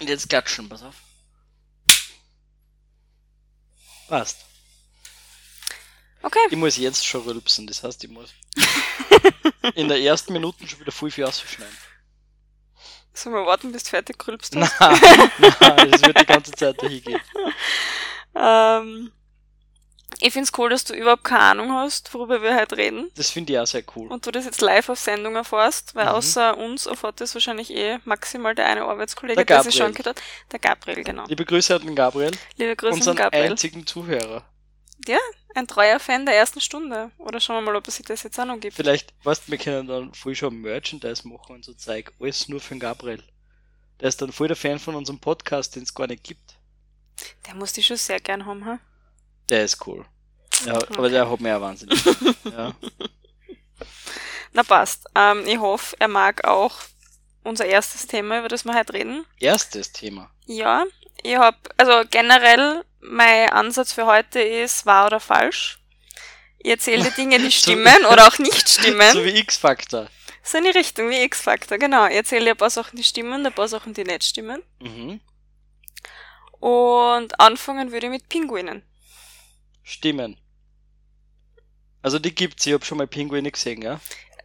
Und jetzt klatschen, pass auf. Passt. Okay. Ich muss jetzt schon rülpsen, das heißt, ich muss in der ersten Minute schon wieder viel, viel ausschneiden. Sollen wir warten, bis du fertig grülpst Nein, nein, das wird die ganze Zeit dahin gehen. Ähm, ich find's cool, dass du überhaupt keine Ahnung hast, worüber wir heute reden. Das finde ich auch sehr cool. Und du das jetzt live auf Sendung erfährst, weil Mhm. außer uns erfährt das wahrscheinlich eh maximal der eine Arbeitskollege, Der der sich schon hat. Der Gabriel, genau. Liebe Grüße an den Gabriel, Liebe Grüße an unseren Gabriel. einzigen Zuhörer. Ein treuer Fan der ersten Stunde. Oder schauen wir mal, ob es sich das jetzt auch noch gibt. Vielleicht, weißt du, wir können dann voll schon Merchandise machen und so Zeug. Alles nur für den Gabriel. Der ist dann voll der Fan von unserem Podcast, den es gar nicht gibt. Der muss die schon sehr gern haben, ha? Der ist cool. Ja, aber der hat mir ja wahnsinnig. ja. Na passt. Ähm, ich hoffe, er mag auch unser erstes Thema, über das wir heute reden. Erstes Thema. Ja, ich hab, also generell, mein Ansatz für heute ist wahr oder falsch. Ich erzähle die Dinge, die So- stimmen oder auch nicht stimmen. So wie X-Factor. So in die Richtung wie X-Factor, genau. Ich erzähle ein paar Sachen, die stimmen, ein paar Sachen, die nicht stimmen. Mhm. Und anfangen würde ich mit Pinguinen. Stimmen. Also die gibt's, ich hab schon mal Pinguine gesehen, ja?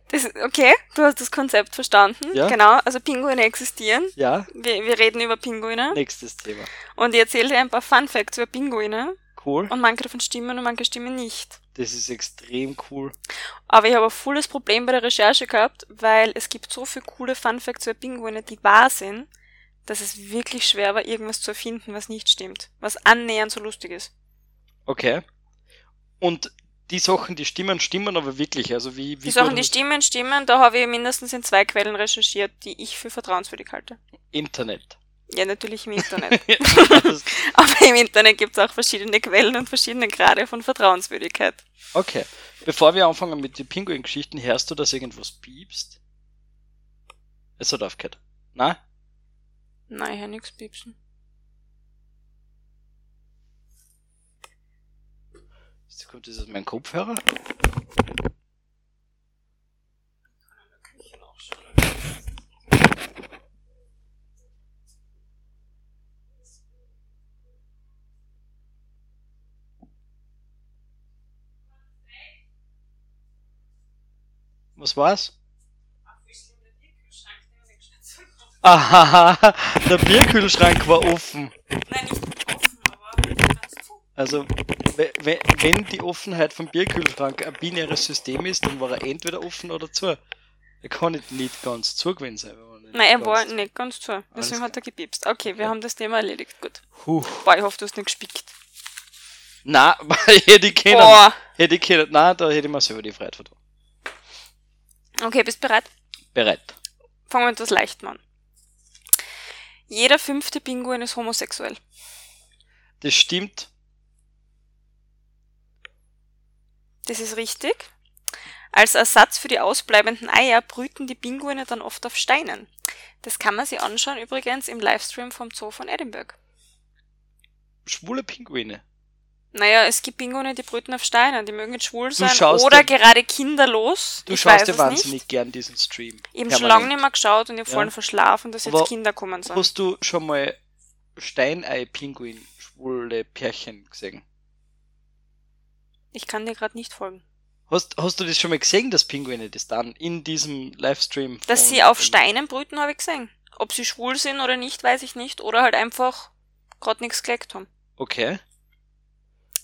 Das, okay, du hast das Konzept verstanden. Ja. Genau, also Pinguine existieren. Ja, Wir, wir reden über Pinguine. nächstes Thema. Und ich erzähle dir ein paar Fun Facts über Pinguine. Cool. Und manche davon stimmen und manche stimmen nicht. Das ist extrem cool. Aber ich habe ein volles Problem bei der Recherche gehabt, weil es gibt so viele coole Fun Facts über Pinguine, die wahr sind, dass es wirklich schwer war, irgendwas zu erfinden, was nicht stimmt. Was annähernd so lustig ist. Okay. Und die Sachen, die stimmen, stimmen aber wirklich. Also wie, wie Die Sachen, die stimmen, stimmen, da habe ich mindestens in zwei Quellen recherchiert, die ich für vertrauenswürdig halte. Internet. Ja, natürlich im Internet. Aber im Internet gibt es auch verschiedene Quellen und verschiedene Grade von Vertrauenswürdigkeit. okay. Bevor wir anfangen mit den Pinguin-Geschichten, hörst du, dass irgendwas piepst? Es hat aufgehört. Na? Nein, ich höre nichts piepsen. Jetzt kommt das aus meinem Kopfhörer. Was war's? Aha, der Bierkühlschrank war offen. Nein, nicht offen, aber ganz zu. Also, we- we- wenn die Offenheit vom Bierkühlschrank ein binäres System ist, dann war er entweder offen oder zu. Er kann nicht, nicht ganz zu gewesen sein. Nein, er war zu- nicht ganz zu. Deswegen hat er gepiepst. Okay, wir Okay. haben das Thema erledigt. Gut. Huh. Boah, ich hoffe, du hast nicht gespickt. Na, hätte ich können. Boah. Hätte ich können. Nein, da hätte ich mir selber die Freiheit vertraut. Okay, bist bereit? Bereit. Fangen wir mit etwas Leichtem an. Jeder fünfte Pinguin ist homosexuell. Das stimmt. Das ist richtig. Als Ersatz für die ausbleibenden Eier brüten die Pinguine dann oft auf Steinen. Das kann man sich anschauen übrigens im Livestream vom Zoo von Edinburgh. Schwule Pinguine. Naja, es gibt Pinguine, die brüten auf Steinen, die mögen nicht schwul sein oder ja- gerade kinderlos. Du ich schaust es wahnsinnig nicht. gern diesen Stream. Ich habe schon lange nicht mehr geschaut und ich habe Ja. vorhin verschlafen, dass jetzt Aber Kinder kommen sollen. Hast du schon mal Steinei-Pinguin, schwule Pärchen gesehen? Ich kann dir gerade nicht folgen. Hast, hast du das schon mal gesehen, dass Pinguine das dann in diesem Livestream? Dass sie auf Steinen brüten, habe ich gesehen. Ob sie schwul sind oder nicht, weiß ich nicht. Oder halt einfach gerade nichts gelegt haben. Okay.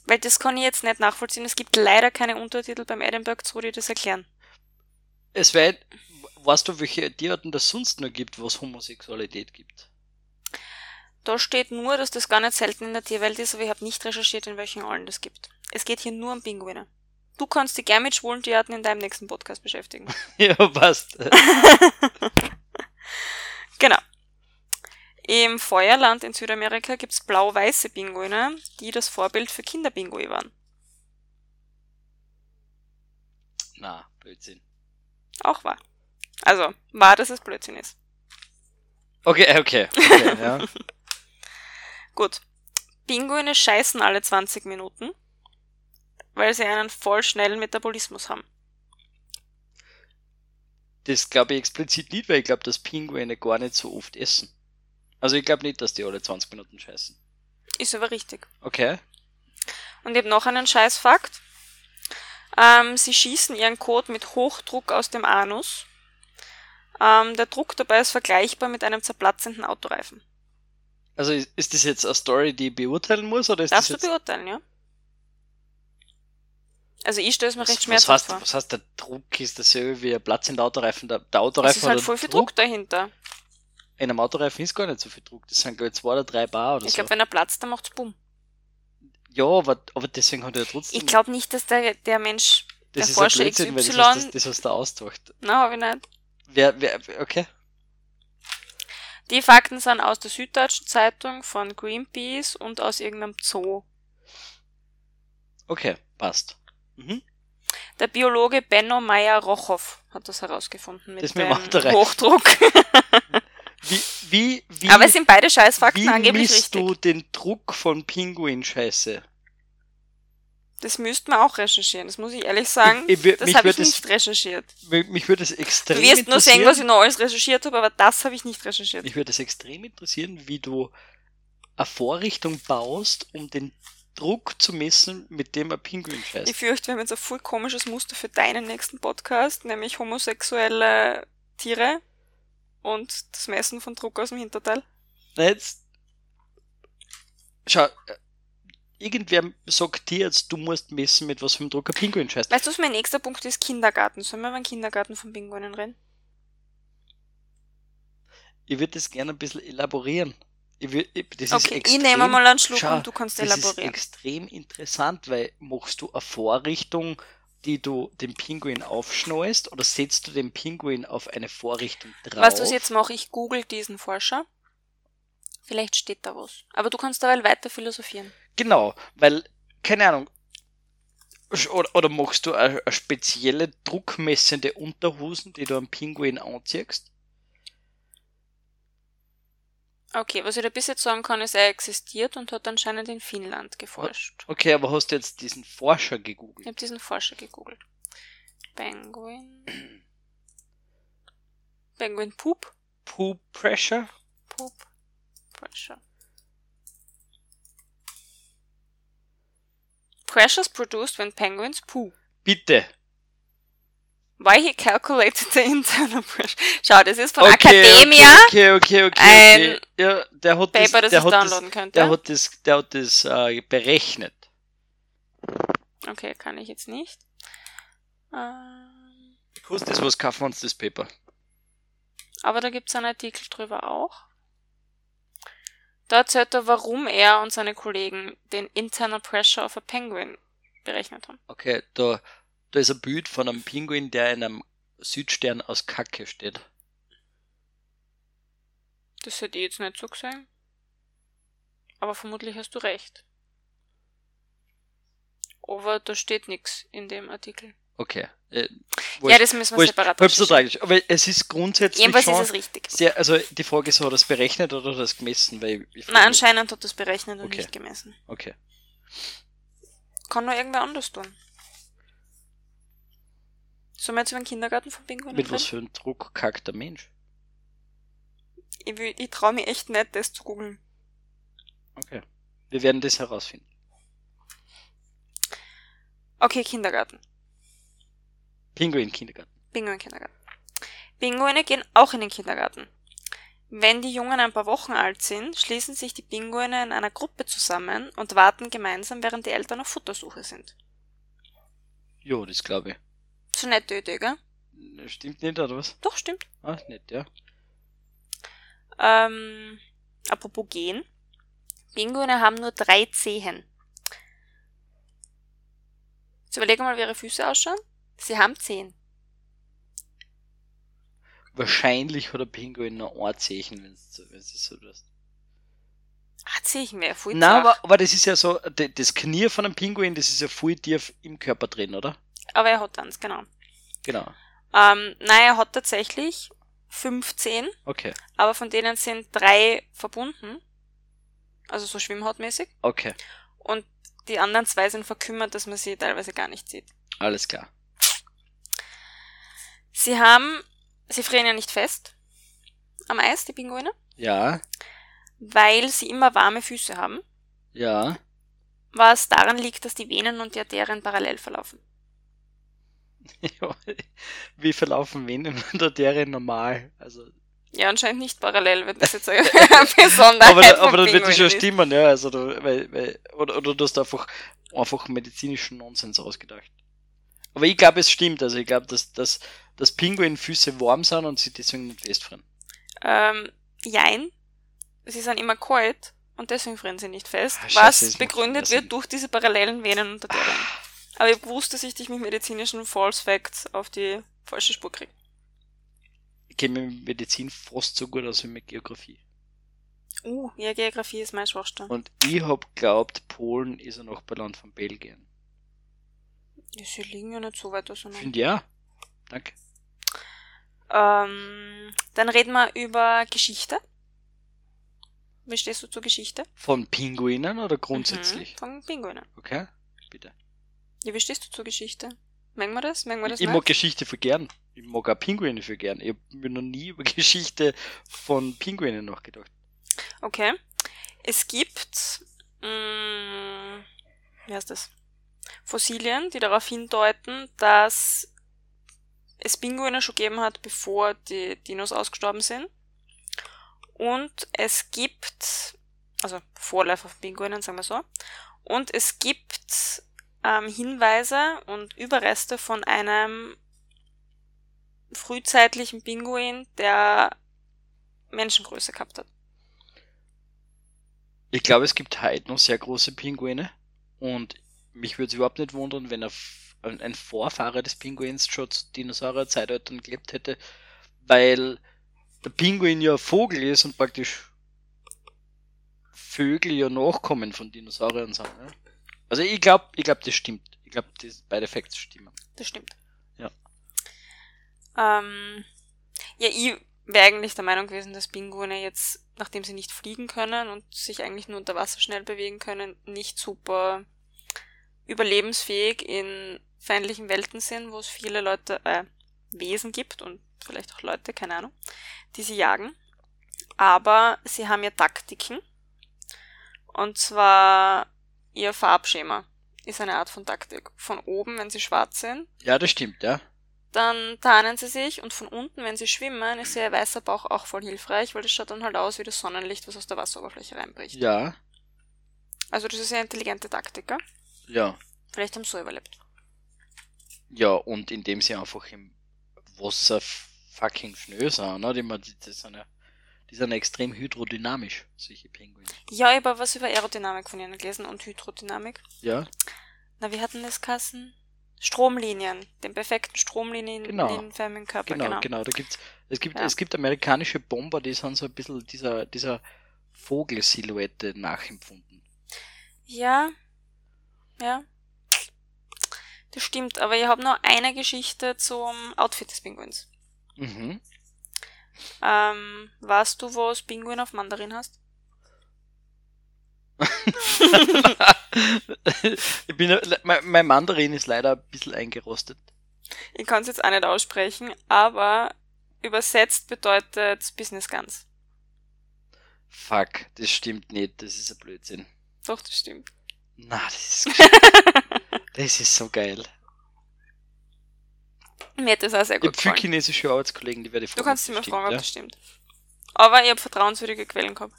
Weil das kann ich jetzt nicht nachvollziehen. Es gibt leider keine Untertitel beim Edinburgh Zoo, die das erklären. Es wäre, weißt du, welche Tierarten das sonst noch gibt, wo es Homosexualität gibt? Da steht nur, dass das gar nicht selten in der Tierwelt ist, aber ich habe nicht recherchiert, in welchen allen das gibt. Es geht hier nur um Pinguine. Du kannst dich gern mit schwulen Tierarten in deinem nächsten Podcast beschäftigen. ja, passt. Genau. Im Feuerland in Südamerika gibt's blau-weiße Pinguine, die das Vorbild für Kinderpinguine waren. Na, Blödsinn. Auch wahr. Also, wahr, dass es Blödsinn ist. Okay, okay. okay ja. Gut. Pinguine scheißen alle 20 Minuten, weil sie einen voll schnellen Metabolismus haben. Das glaube ich explizit nicht, weil ich glaube, dass Pinguine gar nicht so oft essen. Also ich glaube nicht, dass die alle 20 Minuten scheißen. Ist aber richtig. Okay. Und ich habe noch einen Scheißfakt. Ähm, sie schießen ihren Kot mit Hochdruck aus dem Anus. Ähm, der Druck dabei ist vergleichbar mit einem zerplatzenden Autoreifen. Also ist, das jetzt eine Story, die ich beurteilen muss, oder ist Darfst du das jetzt... beurteilen, ja? Also ich stelle es mir recht was, was, schmerzhaft heißt, vor. was heißt, der Druck ist dasselbe wie ein Platz in der Autoreifen? Der, der Es Autoreifen ist halt voll viel Druck dahinter. In einem Autoreifen ist gar nicht so viel Druck. Das sind, glaube ich, zwei oder drei Bar oder Ich so. glaube, wenn er platzt, dann macht's bumm. ja, aber, aber deswegen hat er trotzdem... Ich glaube nicht, dass der, der Mensch, der das ist ein Forscher weil das, XY, hast, das, das hast du austauscht. na, hab ich nicht. Wer, wer, okay. Die Fakten sind aus der Süddeutschen Zeitung, von Greenpeace und aus irgendeinem Zoo. Okay, passt. Mhm. Der Biologe Benno Meyer-Rochow hat das herausgefunden mit Das dem. Hochdruck. Wie, wie, wie, Aber es sind beide Scheißfakten wie angeblich misst richtig. du den Druck von Pinguin-Scheiße? Das müssten wir auch recherchieren, das muss ich ehrlich sagen. Ich- ich das habe ich würd es- nicht recherchiert. Mich, würde es extrem Du wirst nur sehen, was ich noch alles recherchiert habe, aber das habe ich nicht recherchiert. Mich würde es extrem interessieren, wie du eine Vorrichtung baust, um den Druck zu messen, mit dem ein Pinguin Ich scheißt. fürchte, wir haben jetzt ein voll komisches Muster für deinen nächsten Podcast, nämlich homosexuelle Tiere und das Messen von Druck aus dem Hinterteil. Na jetzt. Schau, äh, irgendwer sagt dir jetzt, du musst messen, mit was für einem Druck ein Pinguin scheißt. Weißt du, was mein nächster Punkt ist? Kindergarten. Sollen wir über den Kindergarten von Pinguinen reden? Ich würde das gerne ein bisschen elaborieren. Ich ich, das ist Okay, ich extrem, nehme mal einen Schluck Schau, und du kannst Das ist elaborieren. extrem interessant, weil machst du eine Vorrichtung, die du dem Pinguin aufschnallst, oder setzt du den Pinguin auf eine Vorrichtung drauf? Weißt du, was ich jetzt mache? Ich google diesen Forscher. Vielleicht steht da was. Aber du kannst dabei weiter philosophieren. Genau, weil, keine Ahnung, oder, oder machst du eine, eine spezielle druckmessende Unterhosen, die du am Pinguin anziehst? Okay, was ich da bis jetzt sagen kann, ist, er existiert und hat anscheinend in Finnland geforscht. Okay, aber hast du jetzt diesen Forscher Ich gegoogelt? habe diesen Forscher gegoogelt. Penguin. Penguin Poop. Poop Pressure? Poop. Pressure. Pressures produced when penguins poo. Bitte. Why he calculated the internal pressure. Schau, das ist von Okay, Academia. Okay, okay, okay, Ein okay. Ja, der hat das, Paper, das der hat das, könnte. der hat das, der hat das äh, berechnet. Okay, kann ich jetzt nicht. Ähm, Kostet das was, kaufen wir uns das Paper. aber da gibt's einen Artikel drüber auch. Da erzählt er, warum er und seine Kollegen den Internal Pressure of a Penguin berechnet haben. Okay, da, da ist ein Bild von einem Pinguin, der in einem Südstern aus Kacke steht. Das hätte ich jetzt nicht so gesehen. Aber vermutlich hast du recht. Aber da steht nichts in dem Artikel. Okay. Äh, Ja, das müssen wir separat halb so tragisch. Aber es ist grundsätzlich Jedenfalls schon ist es richtig. sehr, also die Frage ist, hat er das berechnet oder hat er das gemessen? Weil ich, ich Na, anscheinend hat das berechnet und Okay. nicht gemessen. Okay. Kann nur irgendwer anders tun. Sollen wir jetzt über den Kindergarten von Pinguinen Mit was für einem Druck kackt der Mensch? Ich, will- ich traue mich echt nicht, das zu googeln. Okay. Wir werden das herausfinden. Okay, Kindergarten. Pinguin Kindergarten. Pinguin-Kindergarten. Pinguine gehen auch in den Kindergarten. Wenn die Jungen ein paar Wochen alt sind, schließen sich die Pinguine in einer Gruppe zusammen und warten gemeinsam, während die Eltern auf Futtersuche sind. Jo, das glaube So nette Idee, gell? ich. Stimmt nicht, oder was? Doch, stimmt. Ah, nicht, ja. Ähm, apropos gehen. Pinguine haben nur drei Zehen. Jetzt überlegen wir mal, wie ihre Füße ausschauen. Sie haben Zehen. Wahrscheinlich hat der Pinguin noch ein Zeichen, wenn es so, ist. Ah, Zehen wäre voll Nein, zart. aber, aber das ist ja so, das Knie von einem Pinguin, das ist ja voll tief im Körper drin, oder? Aber er hat eins, genau. Genau. Ähm, nein, er hat tatsächlich fünf Zehen, Okay. aber von denen sind drei verbunden. Also so schwimmhautmäßig. Okay. Und die anderen zwei sind verkümmert, dass man sie teilweise gar nicht sieht. Alles klar. Sie haben, sie frieren ja nicht fest am Eis, die Pinguine. Ja. weil sie immer warme Füße haben, Ja. was daran liegt, dass die Venen und die Arterien parallel verlaufen. Wie verlaufen Venen und Arterien normal? Also, Ja, anscheinend nicht parallel, wenn das jetzt eine Besonderheit aber, da- aber das wird Pinguinen schon stimmen, ja. Also, du, weil, weil, oder, oder du hast einfach, einfach medizinischen Nonsens ausgedacht. Aber ich glaube, es stimmt. Also, ich glaube, dass, dass, dass Pinguinfüße warm sind und sie deswegen nicht festfrieren. Ähm, jein. Sie sind immer kalt und deswegen frieren sie nicht fest, Ah, scheiße, was das begründet wird durch diese parallelen Venen und Arterien. Aber ich wusste, dass ich dich mit medizinischen False Facts auf die falsche Spur kriege. Ich kenne mich mit Medizin fast so gut aus wie mit Geografie. Uh, ja, Geografie ist mein Schwachstelle. Und ich hab glaubt, Polen ist ein Nachbarland von Belgien. Ja, sie liegen ja nicht so weit auseinander. Finde ja. Danke. Ähm, dann reden wir über Geschichte. Wie stehst du zur Geschichte? Von Pinguinen oder grundsätzlich? Mhm, von Pinguinen. Okay, bitte. Ja, wie stehst du zur Geschichte? Mengen wir das? Mengen wir das Ich nicht? mag Geschichte für gern. Ich mag auch Pinguine für gern. Ich habe mir noch nie über Geschichte von Pinguinen nachgedacht. Okay. Es gibt, mh, wie heißt das? Fossilien, die darauf hindeuten, dass es Pinguine schon gegeben hat, bevor die Dinos ausgestorben sind. Und es gibt, also Vorläufer von Pinguinen, sagen wir so. Und es gibt ähm, Hinweise und Überreste von einem frühzeitlichen Pinguin, der Menschengröße gehabt hat. Ich glaube, es gibt heute noch sehr große Pinguine. Und mich würde es überhaupt nicht wundern, wenn ein, F- ein ein Vorfahre des Pinguins schon zu Dinosaurier-Zeitaltern gelebt hätte. Weil der Pinguin ja Vogel ist und praktisch Vögel ja Nachkommen von Dinosauriern sind. Ja? Also ich glaube, ich glaube, das stimmt. Ich glaube, beide Facts stimmen. Das stimmt. Ja. Ähm, ja, ich wäre eigentlich der Meinung gewesen, dass Pinguine jetzt, nachdem sie nicht fliegen können und sich eigentlich nur unter Wasser schnell bewegen können, nicht super überlebensfähig in feindlichen Welten sind, wo es viele Leute, äh, Wesen gibt und vielleicht auch Leute, keine Ahnung, die sie jagen. Aber sie haben ja Taktiken. Und zwar ihr Farbschema ist eine Art von Taktik. Von oben, wenn sie schwarz sind, Ja, das stimmt, ja. dann tarnen sie sich und von unten, wenn sie schwimmen, ist ihr weißer Bauch auch voll hilfreich, weil das schaut dann halt aus wie das Sonnenlicht, was aus der Wasseroberfläche reinbricht. Ja, Also das ist eine intelligente Taktik, gell? ja. Vielleicht haben sie so überlebt. Ja, und indem sie einfach im Wasser fucking schnell sind, ne? Die, man- die, die, sind ja, die sind extrem hydrodynamisch, solche Pinguine. Ja, ich habe was über Aerodynamik von ihnen gelesen und Hydrodynamik. Ja, Na, wie hatten das Kassen? Stromlinien, den perfekten Stromlinien Genau. Körper, genau, genau. genau. Da gibt's, es gibt, Ja. es gibt amerikanische Bomber, die sind so ein bisschen dieser, dieser Vogelsilhouette nachempfunden. Ja, ja. Das stimmt, aber ich habe noch eine Geschichte zum Outfit des Pinguins. Mhm. Ähm, weißt du, was Pinguin auf Mandarin hast? ich bin, mein, mein Mandarin ist leider ein bisschen eingerostet. Ich kann es jetzt auch nicht aussprechen, aber übersetzt bedeutet Business Guns. Fuck, das stimmt nicht, das ist ein Blödsinn. Doch, das stimmt. Na, das ist, das ist so geil. Mir hat das auch sehr Ich gut habe viele gefallen. chinesische Arbeitskollegen, die werde ich Du kannst sie mal fragen, ob stimmt, das stimmt. Aber ich habe vertrauenswürdige Quellen gehabt.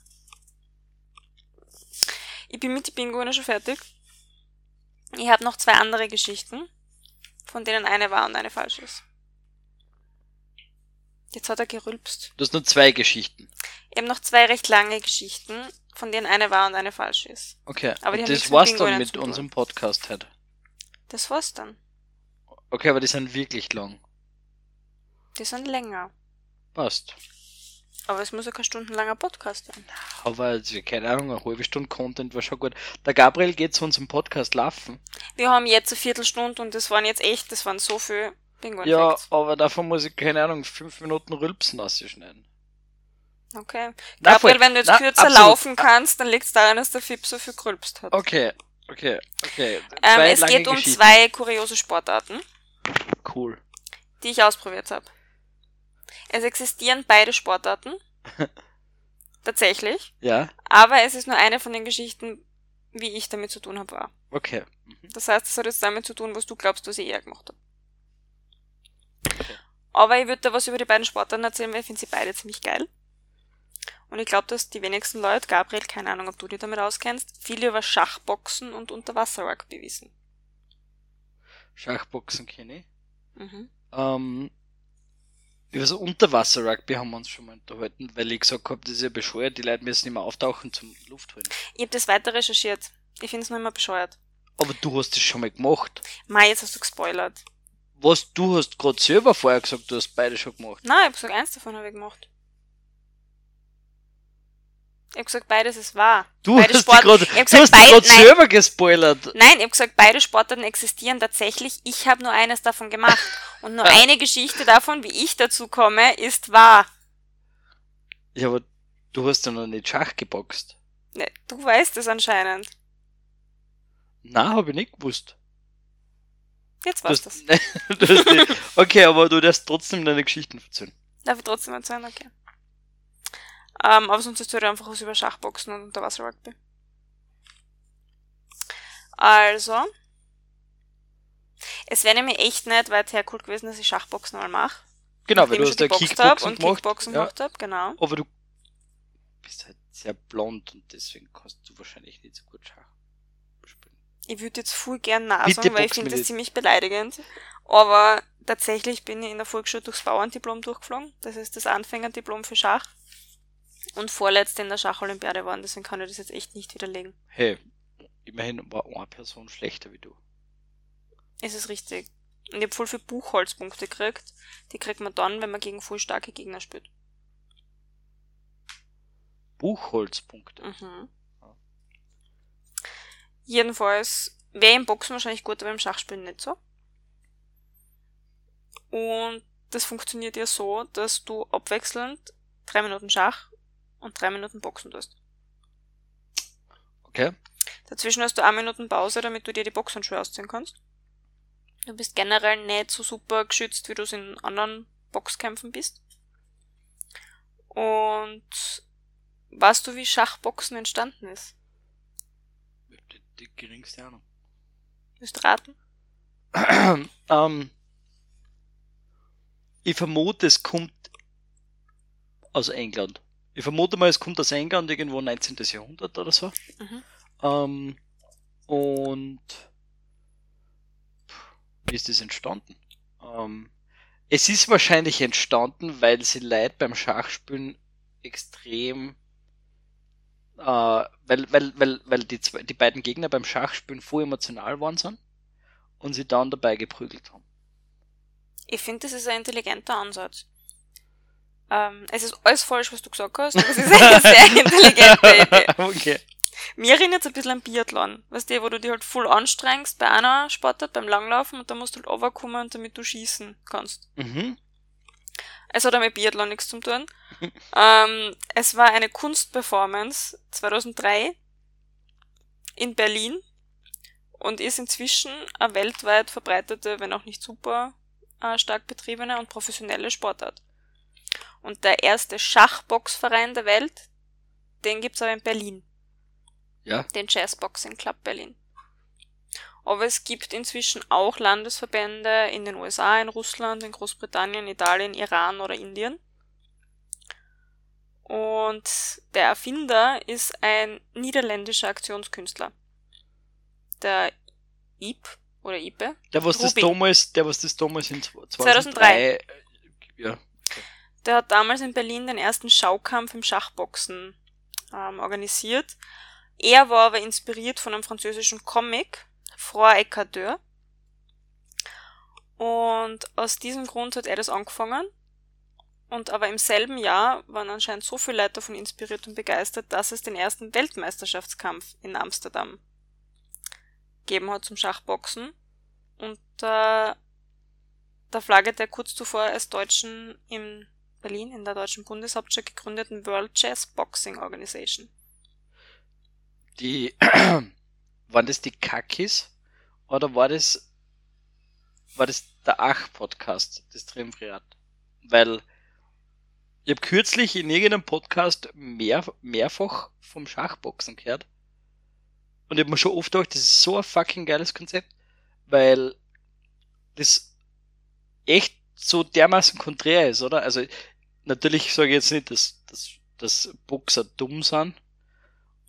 Ich bin mit den Pinguinen schon fertig. Ich habe noch zwei andere Geschichten, von denen eine wahr und eine falsch ist. Jetzt hat er gerülpst. Du hast nur zwei Geschichten. Ich habe noch zwei recht lange Geschichten, von denen eine wahr und eine falsch ist. Okay, Aber das war's dann mit unserem Podcast heute. Das war's dann. Okay, aber die sind wirklich lang. Die sind länger. Passt. Aber es muss ja kein stundenlanger Podcast sein. Aber keine Ahnung, eine halbe Stunde Content war schon gut. Der Gabriel geht zu unserem Podcast laufen. Wir haben jetzt eine Viertelstunde und das waren jetzt echt, das waren so viel Pinguin Ja, Facts. aber davon muss ich, keine Ahnung, fünf Minuten Rülpsen ausschneiden. Okay. Na, Gabriel, voll. wenn du jetzt Na, kürzer absolut. laufen kannst, dann liegt es daran, dass der Fip so viel gerülpst hat. Okay, okay, okay. Ähm, es geht um zwei kuriose Sportarten, Cool. die ich ausprobiert habe. Es existieren beide Sportarten tatsächlich. Ja, Aber es ist nur eine von den Geschichten, wie ich damit zu tun habe, war. okay. Mhm. Das heißt, es hat jetzt damit zu tun, was du glaubst, was ich eher gemacht habe. Okay. Aber ich würde da was über die beiden Sportarten erzählen, weil ich finde sie beide ziemlich geil. Und ich glaube, dass die wenigsten Leute, Gabriel, keine Ahnung, ob du dich damit auskennst, viel über Schachboxen und Unterwasser-Rugby wissen. Schachboxen kenne ich. Mhm. Ähm, über so Unterwasser-Rugby haben wir uns schon mal unterhalten, weil ich gesagt habe, das ist ja bescheuert, die Leute müssen immer auftauchen zum Luft holen. Ich habe das weiter recherchiert. Ich finde es nur immer bescheuert. Aber du hast das schon mal gemacht. Mai, jetzt hast du gespoilert. Was, du hast gerade selber vorher gesagt, du hast beide schon gemacht. Nein, ich habe gesagt, eins davon habe ich gemacht. Ich habe gesagt, beides ist wahr. Du Beide hast Sport- gerade gesagt, beid- nein. selber gespoilert. Nein, ich habe gesagt, beide Sportarten existieren tatsächlich. Ich habe nur eines davon gemacht. Und nur eine Geschichte davon, wie ich dazu komme, ist wahr. Ja, aber du hast ja noch nicht Schach geboxt. Ne, du weißt es anscheinend. Na, habe ich nicht gewusst. Jetzt weißt du nicht, okay, aber du darfst trotzdem deine Geschichten erzählen. Darf ich trotzdem erzählen? Okay. Ähm, aber sonst ist halt einfach was über Schachboxen und Unterwasser-Rugby. Also. Es wäre nämlich echt nicht weit her cool gewesen, dass ich Schachboxen mal mache. Genau, weil du hast ja hab Kickboxen und gemacht. Kickboxen ja, gemacht habe, genau. aber du bist halt sehr blond und deswegen kannst du wahrscheinlich nicht so gut Schach spielen. Ich würde jetzt voll gern Nein Bitte sagen, weil ich finde das ziemlich beleidigend. Aber tatsächlich bin ich in der Volksschule durchs Bauerndiplom durchgeflogen. Das ist das Anfängerdiplom für Schach. Und vorletzt in der Schacholympiade waren, deswegen kann ich das jetzt echt nicht widerlegen. Hey, immerhin war eine Person schlechter wie du. Es ist richtig. Und ich habe voll viele Buchholzpunkte gekriegt. Die kriegt man dann, wenn man gegen voll starke Gegner spielt. Buchholzpunkte. Mhm. Jedenfalls wäre im Boxen wahrscheinlich gut, aber im Schachspielen nicht so. Und das funktioniert ja so, dass du abwechselnd drei Minuten Schach und drei Minuten Boxen tust. Okay. Dazwischen hast du eine Minuten Pause, damit du dir die Boxhandschuhe ausziehen kannst. Du bist generell nicht so super geschützt, wie du es in anderen Boxkämpfen bist. Und weißt du, wie Schachboxen entstanden ist? Die, die geringste Ahnung. Willst du raten? ähm, ich vermute, es kommt aus England. Ich vermute mal, es kommt aus England irgendwo 19. Jahrhundert oder so. Mhm. Ähm, und wie ist das entstanden? Ähm, es ist wahrscheinlich entstanden, weil sie Leute beim Schachspielen extrem, äh, weil, weil, weil, weil die, zwei, die beiden Gegner beim Schachspielen voll emotional waren sind und sie dann dabei geprügelt haben. Ich finde, das ist ein intelligenter Ansatz. Ähm, es ist alles falsch, was du gesagt hast, aber es ist eine sehr intelligente Idee. okay. Mir erinnert es ein bisschen an Biathlon. Weißt du, wo du dich halt voll anstrengst bei einer Sportart, beim Langlaufen und dann musst du halt runterkommen, damit du schießen kannst. Mhm. Es hat auch mit Biathlon nichts zu tun. ähm, es war eine Kunstperformance 2003 in Berlin und ist inzwischen eine weltweit verbreitete, wenn auch nicht super äh, stark betriebene und professionelle Sportart. Und der erste Schachboxverein der Welt, den gibt's aber in Berlin, Ja. den Jazzboxing Club Berlin. Aber es gibt inzwischen auch Landesverbände in den USA, in Russland, in Großbritannien, Italien, Iran oder Indien. Und der Erfinder ist ein niederländischer Aktionskünstler. Der Ip oder Ipe. Der was das Rubin. damals, der was das damals in 2003, 2003. äh, ja. Der hat damals in Berlin den ersten Schaukampf im Schachboxen ähm, organisiert. Er war aber inspiriert von einem französischen Comic, Froid Ecarteur. Und aus diesem Grund hat er das angefangen. Und aber im selben Jahr waren anscheinend so viele Leute davon inspiriert und begeistert, dass es den ersten Weltmeisterschaftskampf in Amsterdam gegeben hat zum Schachboxen. Und äh, der Flagge der kurz zuvor als Deutschen in Berlin in der deutschen Bundeshauptstadt gegründeten World Chess Boxing Organization. Die, waren das die Kakis? Oder war das, war das der Ach-Podcast, das Triumvirat? Weil Ich habe kürzlich in irgendeinem Podcast mehr, mehrfach vom Schachboxen gehört. Und ich habe mir schon oft gedacht, das ist so ein fucking geiles Konzept, weil das echt so dermaßen konträr ist, oder? Also, natürlich sage ich jetzt nicht, dass, dass, dass Boxer dumm sind,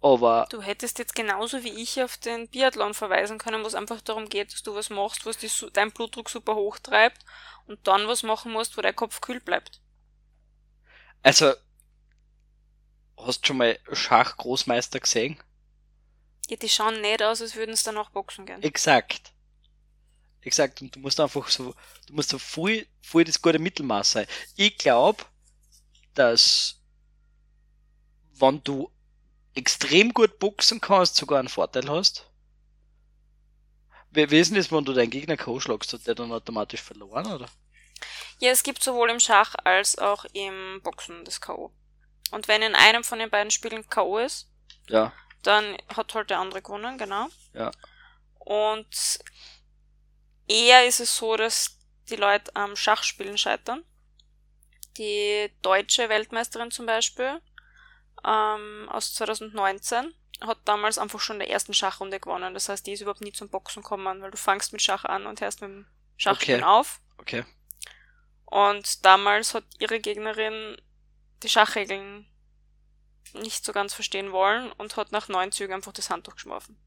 aber Du hättest jetzt genauso wie ich auf den Biathlon verweisen können, wo es einfach darum geht, dass du was machst, was die, deinen Blutdruck super hoch treibt und dann was machen musst, wo dein Kopf kühl bleibt. Also, hast du schon mal Schachgroßmeister gesehen? Ja, die schauen nicht aus, als würden sie danach boxen gehen. Exakt. Exakt. Und du musst einfach so, du musst so voll, voll das gute Mittelmaß sein. Ich glaube, dass, wenn du extrem gut boxen kannst, sogar einen Vorteil hast. Wie wie ist wenn du deinen Gegner K.O. schlagst, hat der dann automatisch verloren, oder? Ja, es gibt sowohl im Schach als auch im Boxen das K.O. Und wenn in einem von den beiden Spielen K.O. ist, Ja. dann hat halt der andere gewonnen, genau. Ja. Und eher ist es so, dass die Leute am Schachspielen scheitern. Die deutsche Weltmeisterin zum Beispiel ähm, aus 2019 hat damals einfach schon in der ersten Schachrunde gewonnen. Das heißt, die ist überhaupt nie zum Boxen gekommen, weil du fangst mit Schach an und hörst mit dem Schachspielen Okay. auf. Okay. Und damals hat ihre Gegnerin die Schachregeln nicht so ganz verstehen wollen und hat nach neun Zügen einfach das Handtuch geschworfen.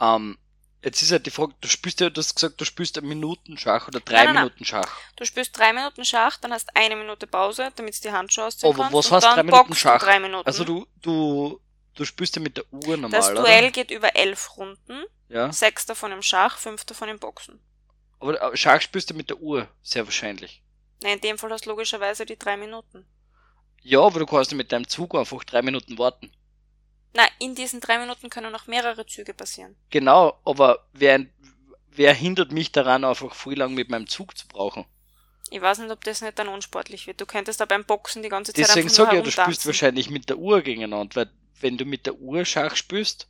Ähm, jetzt ist halt die Frage, du spielst ja, du hast gesagt, du spielst eine Minuten Schach oder drei Nein, nein, nein. Minuten Schach. Du spielst drei Minuten Schach, dann hast eine Minute Pause, damit du die Handschuhe ausziehen Aber kannst. was heißt dann drei Minuten Schach? Drei Minuten. Also du, du, du spielst ja mit der Uhr normal, das oder? Duell geht über elf Runden, Ja. sechs davon im Schach, fünf davon im Boxen. Aber Schach spielst du mit der Uhr, sehr wahrscheinlich. Nein, in dem Fall hast du logischerweise die drei Minuten. Ja, aber du kannst ja mit deinem Zug einfach drei Minuten warten. Na, in diesen drei Minuten können noch mehrere Züge passieren. Genau, aber wer, wer hindert mich daran, einfach viel lang mit meinem Zug zu brauchen? Ich weiß nicht, ob das nicht dann unsportlich wird. Du könntest da beim Boxen die ganze Zeit Deswegen sage ich ja, du spielst wahrscheinlich mit der Uhr gegeneinander, weil wenn du mit der Uhr Schach spielst,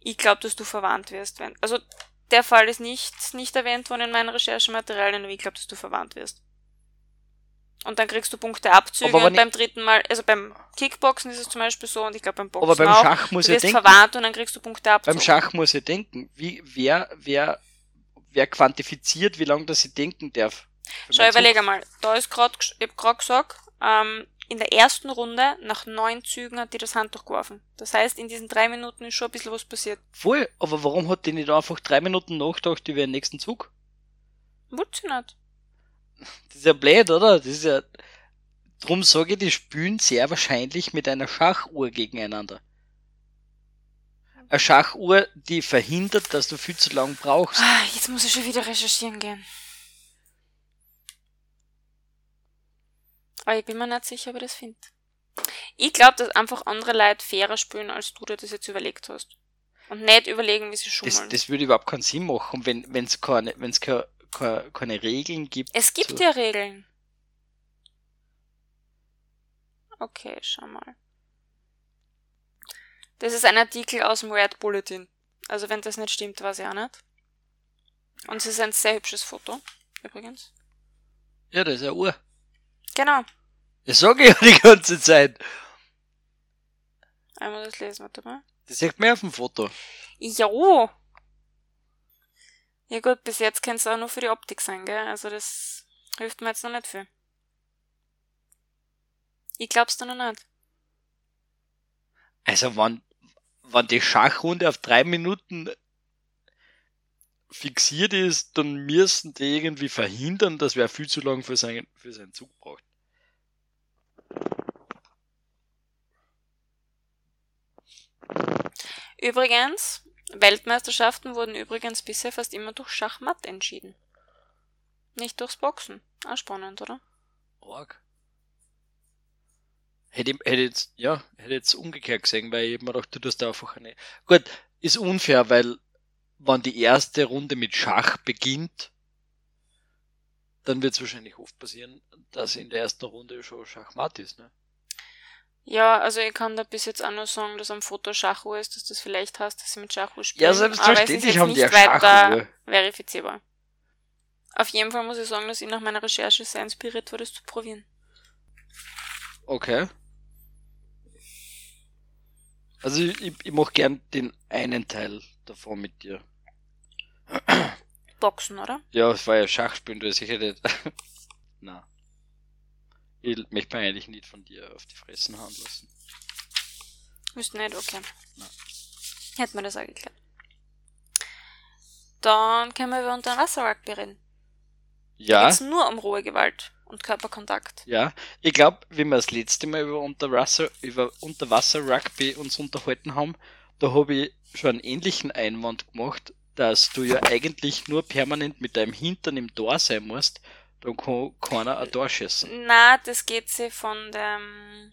Ich glaube, dass du verwandt wirst. Wenn, also der Fall ist nicht, nicht erwähnt worden in meinen Recherchematerialien, aber ich glaube, dass du verwandt wirst. Und dann kriegst du Punkte Abzüge Aber wenn und beim dritten Mal, also beim Kickboxen ist es zum Beispiel so und ich glaube beim Boxen aber beim auch. Schach muss du ich wirst denken, verwarnt und dann kriegst du Punkte Abzüge. beim Schach muss ich denken, wie, wer, wer, wer quantifiziert, wie lange das ich denken darf. Schau, meinen Zug. überleg einmal. Da ist gerade, ich hab grad gesagt, ähm, in der ersten Runde, nach neun Zügen hat die das Handtuch geworfen. Das heißt, in diesen drei Minuten ist schon ein bisschen was passiert. Voll, aber warum hat die nicht einfach drei Minuten nachgedacht über den nächsten Zug? Sie nicht. Das ist ja blöd, oder? Das ist ja. Drum sage ich, die spielen sehr wahrscheinlich mit einer Schachuhr gegeneinander. Eine Schachuhr, die verhindert, dass du viel zu lang brauchst. Ah, Jetzt muss ich schon wieder recherchieren gehen. Aber ich bin mir nicht sicher, ob ich das finde. Ich glaube, dass einfach andere Leute fairer spielen, als du dir das jetzt überlegt hast. Und nicht überlegen, wie sie Das, schummeln. das würde überhaupt keinen Sinn machen, wenn es keine, wenn's keine, keine, keine Regeln gibt. es gibt so. ja Regeln. Okay, schau mal. Das ist ein Artikel aus dem Red Bulletin. Also wenn das nicht stimmt, weiß ich auch nicht. Und es ist ein sehr hübsches Foto, übrigens. Ja, das ist eine Uhr. Genau. Das sage ich ja die ganze Zeit. Einmal das lesen, warte mal. Das sieht man auf dem Foto. Jo. Ja gut, bis jetzt kann es auch nur für die Optik sein, gell? Also das hilft mir jetzt noch nicht viel. Ich glaub's dir noch nicht. Also, wenn, wenn die Schachrunde auf drei Minuten fixiert ist, dann müssen die irgendwie verhindern, dass wer viel zu lang für, seinen für seinen Zug braucht. Übrigens, Weltmeisterschaften wurden übrigens bisher fast immer durch Schachmatt entschieden. Nicht durchs Boxen. Auch spannend, oder? Org. Hätte, hätte jetzt, ja, hätte jetzt umgekehrt gesehen, weil ich mir gedacht, du tust da einfach eine. Gut, ist unfair, weil wenn die erste Runde mit Schach beginnt, dann wird es wahrscheinlich oft passieren, dass in der ersten Runde schon Schachmatt ist, ne? Ja, also ich kann da bis jetzt auch nur sagen, dass am Foto Schachuhr ist, dass das vielleicht heißt, dass sie mit Schachuhr spielen. Ja, aber es ist selbstverständlich jetzt haben die nicht weiter verifizierbar. Auf jeden Fall muss ich sagen, dass ich nach meiner Recherche sehr inspiriert war, das zu probieren. Okay. Also ich, ich, ich mach gern den einen Teil davon mit dir. Boxen, oder? Ja, es war ja Schachspielen, du hast sicher nicht. Na. Ich möchte mich eigentlich nicht von dir auf die Fressen hauen lassen. Müsst nicht, okay. Nein. Hätten wir das auch geklärt. Dann können wir über Unterwasser-Rugby reden. Da Ja, geht's nur um rohe Gewalt und Körperkontakt. ja. Ich glaube, wie wir das letzte Mal über Unterwasser, über Unterwasser-Rugby uns unterhalten haben, da habe ich schon einen ähnlichen Einwand gemacht, dass du ja eigentlich nur permanent mit deinem Hintern im Tor sein musst, dann kann keiner ein Tor schießen. Na, das geht sie von dem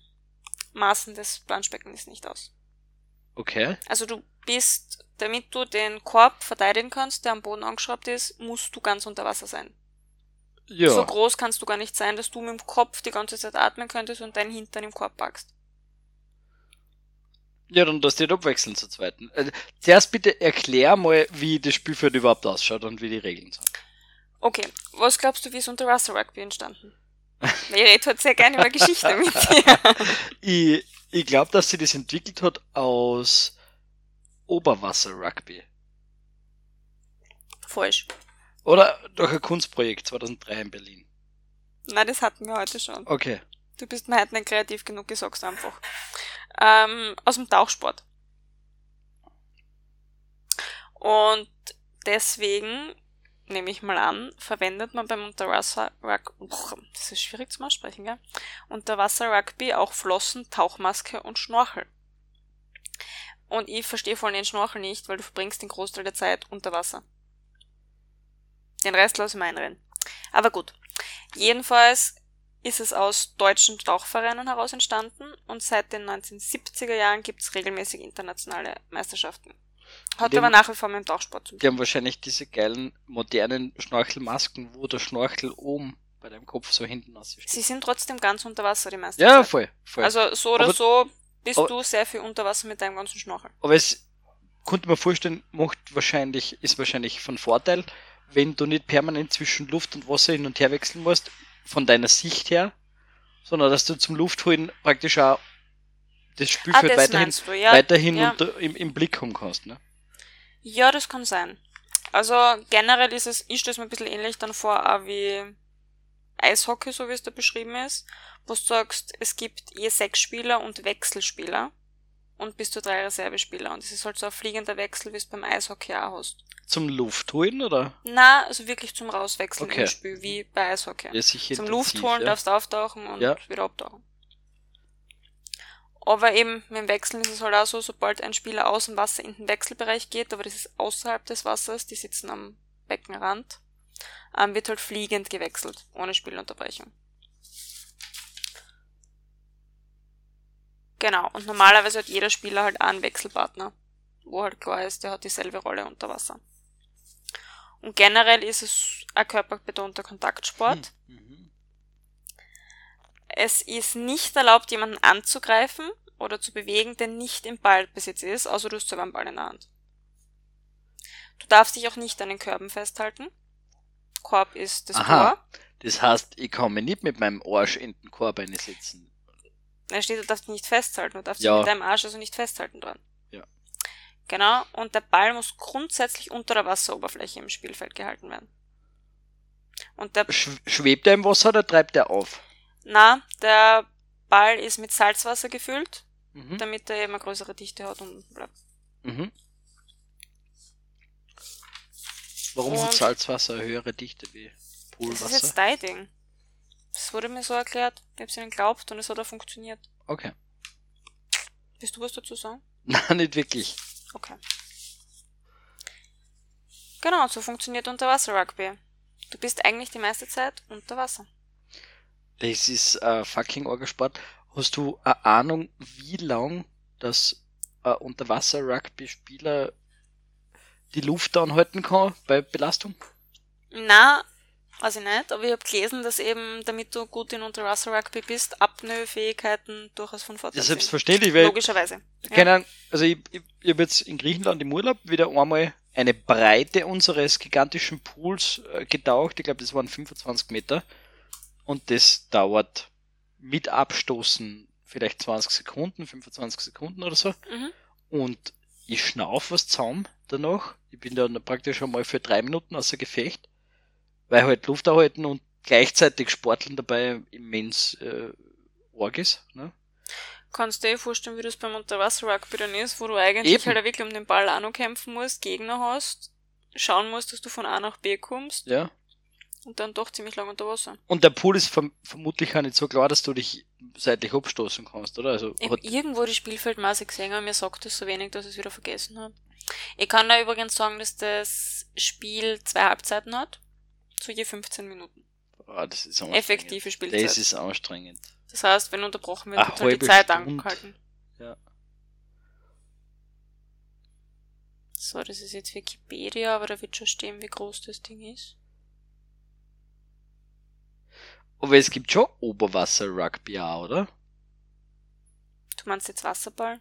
Maßen des Planschbeckens nicht aus. Okay. Also du bist, damit du den Korb verteidigen kannst, der am Boden angeschraubt ist, musst du ganz unter Wasser sein. Ja. So groß kannst du gar nicht sein, dass du mit dem Kopf die ganze Zeit atmen könntest und deinen Hintern im Korb packst. Ja, dann darfst du nicht abwechseln zur zweiten. Äh, zuerst bitte erklär mal, wie das Spielfeld überhaupt ausschaut und wie die Regeln sind. Okay, was glaubst du, wie ist Unterwasser-Rugby entstanden? Ich rede heute sehr gerne über Geschichte mit dir. Ich, ich glaube, dass sie das entwickelt hat aus Oberwasser-Rugby. Falsch. Oder durch ein Kunstprojekt 2003 in Berlin. Nein, das hatten wir heute schon. Okay. Du bist mir heute nicht kreativ genug, ich sag's einfach. Ähm, aus dem Tauchsport. Und deswegen, nehme ich mal an, verwendet man beim Unterwasser Rugby, das ist schwierig zum Aussprechen, gell? Unterwasser Rugby auch Flossen, Tauchmaske und Schnorchel. Und ich verstehe voll den Schnorchel nicht, weil du verbringst den Großteil der Zeit unter Wasser. Den Rest lasse ich mir einreden. Aber gut. Jedenfalls ist es aus deutschen Tauchvereinen heraus entstanden und seit den 1970er Jahren gibt es regelmäßig internationale Meisterschaften. Hat Dem- aber nach wie vor mit dem Tauchsport zu tun. Die haben wahrscheinlich diese geilen modernen Schnorchelmasken, wo der Schnorchel oben bei deinem Kopf so hinten aussteht. Sie sind trotzdem ganz unter Wasser, die meisten. Ja, Zeit. voll, voll. Also so oder Aber- so bist aber- du sehr viel unter Wasser mit deinem ganzen Schnorchel. Aber es konnte man vorstellen, macht wahrscheinlich, ist wahrscheinlich von Vorteil, wenn du nicht permanent zwischen Luft und Wasser hin und her wechseln musst, von deiner Sicht her, sondern dass du zum Luftholen praktisch auch das Ah, Spielfeld das weiterhin, du, ja. weiterhin ja. unter, im, im Blick haben kannst. Ne? Ja, das kann sein. Also generell ist es, ich stelle es mir ein bisschen ähnlich dann vor, auch wie Eishockey, so wie es da beschrieben ist, wo du sagst, es gibt je sechs Spieler und Wechselspieler und bis zu drei Reservespieler. Und es ist halt so ein fliegender Wechsel, wie es beim Eishockey auch hast. Zum Luftholen, oder? Na, also wirklich zum Rauswechseln Okay. im Spiel, wie bei Eishockey. Ja, sicher Zum intensiv, Luft holen ja. darfst du auftauchen und Ja. wieder abtauchen. Aber eben mit dem Wechseln ist es halt auch so, sobald ein Spieler aus dem Wasser in den Wechselbereich geht, aber das ist außerhalb des Wassers, die sitzen am Beckenrand, ähm, wird halt fliegend gewechselt, ohne Spielunterbrechung. Genau, und normalerweise hat jeder Spieler halt einen Wechselpartner, wo halt klar ist, der hat dieselbe Rolle unter Wasser. Und generell ist es ein körperbetonter Kontaktsport. Mhm. Es ist nicht erlaubt, jemanden anzugreifen oder zu bewegen, der nicht im Ballbesitz ist, außer du hast selber einen Ball in der Hand. Du darfst dich auch nicht an den Körben festhalten. Korb ist das Aha. Tor. Das heißt, ich kann mich nicht mit meinem Arsch in den Korb setzen. Da steht, du darfst dich nicht festhalten. Du darfst Ja. dich mit deinem Arsch also nicht festhalten dran. Ja. Genau. Und der Ball muss grundsätzlich unter der Wasseroberfläche im Spielfeld gehalten werden. Und der, Sch schwebt er im Wasser oder treibt er auf? Na, der Ball ist mit Salzwasser gefüllt, Mhm. damit er eben eine größere Dichte hat und bleibt. Mhm. Warum hat Und- Salzwasser eine höhere Dichte wie Das ist Poolwasser? jetzt dein Ding. Das wurde mir so erklärt. Ich hab's ihnen geglaubt und es hat auch funktioniert. Okay. Willst du was dazu sagen? Nein, nicht wirklich. Okay. Genau, so funktioniert Unterwasser-Rugby. Du bist eigentlich die meiste Zeit unter Wasser. Das ist äh, fucking Orgelsport. Hast du eine Ahnung, wie lang das äh, Unterwasser-Rugby-Spieler die Luft anhalten kann bei Belastung? Na, weiß ich nicht, aber ich habe gelesen, dass eben, damit du gut in Unterwasser-Rugby bist, Apnoe-Fähigkeiten durchaus von Vorteil Ja, sind. selbstverständlich, weil Logischerweise. Keine Ahnung, also ich, ich, ich habe jetzt in Griechenland im Urlaub wieder einmal eine Breite unseres gigantischen Pools äh, getaucht. Ich glaube, das waren 25 Meter. Und das dauert mit Abstoßen vielleicht 20 Sekunden, 25 Sekunden oder so. Mhm. Und ich schnauf was zusammen danach. Ich bin dann praktisch schon mal für drei Minuten außer Gefecht, weil halt Luft erhalten und gleichzeitig Sporteln dabei immens äh, arg ist. Ne? Kannst du dir vorstellen, wie das beim Unterwasser-Rugby dann ist, wo du eigentlich Eben. halt wirklich um den Ball auch noch kämpfen musst, Gegner hast, schauen musst, dass du von A nach B kommst Ja. Und dann doch ziemlich lang unter Wasser. Und der Pool ist verm vermutlich auch nicht so klar, dass du dich seitlich abstoßen kannst, oder? Also Ich irgendwo die Spielfeldmaße gesehen, aber mir sagt das so wenig, dass ich es wieder vergessen habe. Ich kann da übrigens sagen, dass das Spiel zwei Halbzeiten hat. Zu je 15 Minuten. ah, das ist anstrengend. Effektive Spielzeit. Das ist anstrengend. Das heißt, wenn unterbrochen wird, wird halt die Zeit Stunde. angehalten. Ja. So, das ist jetzt Wikipedia, aber da wird schon stehen, wie groß das Ding ist. Aber es gibt schon Oberwasser-Rugby auch, oder? Du meinst jetzt Wasserball?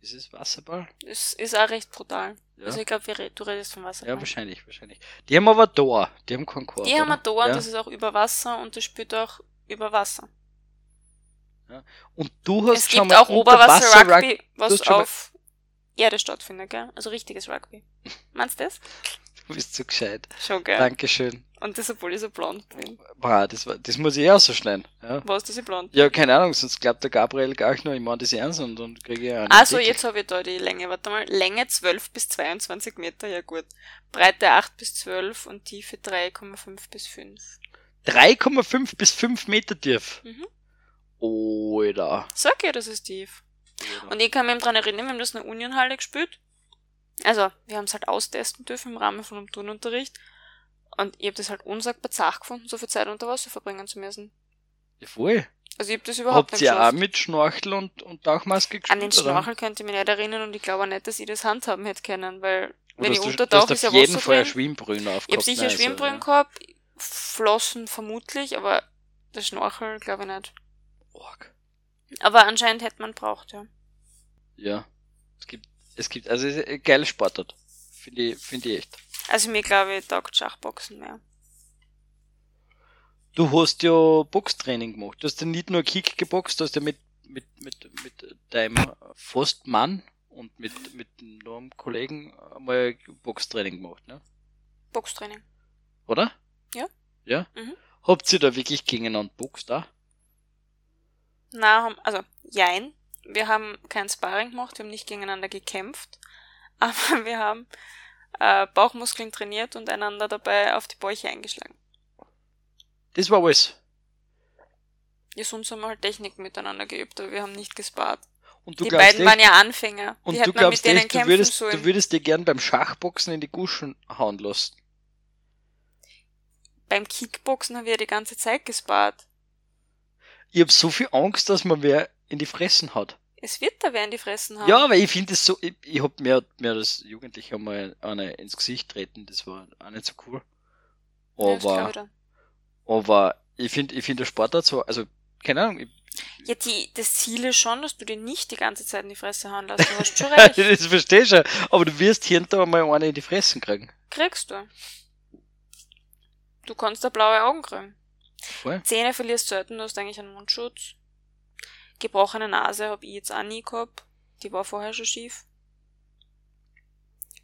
Ist es Wasserball? Das ist auch recht brutal. Ja. Also ich glaube, du redest von Wasserball. Ja, wahrscheinlich, wahrscheinlich. Die haben aber Tor. Die haben keinen Korb. Die haben ein Tor und ja. das ist auch über Wasser und das spielt auch über Wasser. Und du hast Es schon gibt mal auch Oberwasser-Rugby, was auf Erde stattfindet, gell? Also richtiges Rugby. Meinst du das? Du bist so gescheit. Schon, gell? Dankeschön. Und das, obwohl ich so blond bin. Boah, das, war, das muss ich auch so schneiden. Ja. Was, dass ich blond ja, keine Ahnung, sonst glaubt der Gabriel gar nicht nur, ich meine das ernst und dann kriege ich einen Also, Titel. jetzt habe ich da die Länge. Warte mal. Länge 12 bis 22 Meter, ja gut. Breite 8 bis 12 und Tiefe 3,5 bis 5. 3,5 bis 5 Meter tief. Mhm. Oder. Sag ja, das ist tief. Und ich kann mich dran erinnern, wir haben das in der Unionhalle gespielt. Also, wir haben es halt austesten dürfen im Rahmen von einem Turnunterricht. Und ich habe das halt unsagbar zart gefunden, so viel Zeit unter Wasser verbringen zu müssen. Ja, voll. Also ich habe das überhaupt Habt nicht ihr auch geschafft. mit Schnorchel und, und Tauchmaske gespielt? An den? Schnorchel könnte ich mich nicht erinnern und ich glaube auch nicht, dass ich das handhaben hätte können, weil Oder wenn ich untertauche, ist ja auf jeden Wasser Fall drin. Schwimmbrühe aufgehabt. Ich habe sicher also, Schwimmbrühen ja. gehabt, Flossen vermutlich, aber der Schnorchel glaube ich nicht. Org. Aber anscheinend hätte man braucht, ja. Ja. Es gibt, es gibt, also es ist ein geiles Sportart. Finde ich, finde ich echt. Also mir glaube ich taugt Schachboxen mehr. Du hast ja Boxtraining gemacht. Du hast ja nicht nur Kick geboxt, du hast ja mit, mit, mit, mit deinem fast Mann und mit, mit einem Kollegen einmal Boxtraining gemacht, ne? Boxtraining. Oder? Ja. Ja? Mhm. Habt ihr da wirklich gegeneinander boxt da? Na, also, jein. Wir haben kein Sparring gemacht, wir haben nicht gegeneinander gekämpft, aber wir haben äh, Bauchmuskeln trainiert und einander dabei auf die Bäuche eingeschlagen. Das war alles. Ja, sonst haben wir halt Techniken miteinander geübt, aber wir haben nicht gespart. Und du die glaubst beiden echt, waren ja Anfänger. und Wie du mit glaubst denen echt, du würdest, sollen? du würdest dir gern beim Schachboxen in die Guschen hauen lassen. Beim Kickboxen haben wir die ganze Zeit gespart. Ich hab so viel Angst, dass man wer in die Fressen hat. Es wird da wer in die Fressen haben. Ja, weil ich finde es so, ich, ich hab mir, mir das Jugendliche einmal eine ins Gesicht treten, das war auch nicht so cool. Ja, Aber, dann. aber ich finde, ich finde der Sportart so, also, keine Ahnung, ich, Ja, die, das Ziel ist schon, dass du dir nicht die ganze Zeit in die Fresse hauen lässt. Du hast schon recht. das verstehe ich schon, aber du wirst hier und da mal eine in die Fressen kriegen. Kriegst du. Du kannst da blaue Augen kriegen. Voll. Zähne verlierst selten, du hast eigentlich einen Mundschutz. Gebrochene Nase hab ich jetzt auch nie gehabt. Die war vorher schon schief.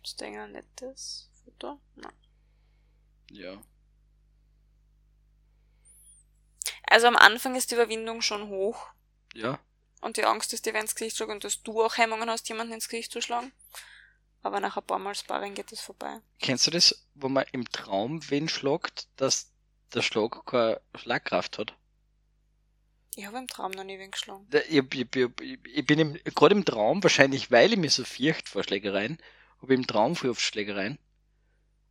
Ist da irgendein nettes Foto? Nein. Ja. Also am Anfang ist die Überwindung schon hoch. Ja. Und die Angst ist dir, wenn ins Gesicht schlagen und dass du auch Hemmungen hast, jemanden ins Gesicht zu schlagen. Aber nach ein paar Mal Sparring geht das vorbei. Kennst du das, wo man im Traum wen schlagt, dass der Schlag keine Schlagkraft hat? Ich habe im Traum noch nie wen geschlagen. Ich, ich, ich, ich bin im, gerade im Traum, wahrscheinlich weil ich mich so fürcht vor Schlägereien, habe ich im Traum viel auf Schlägereien.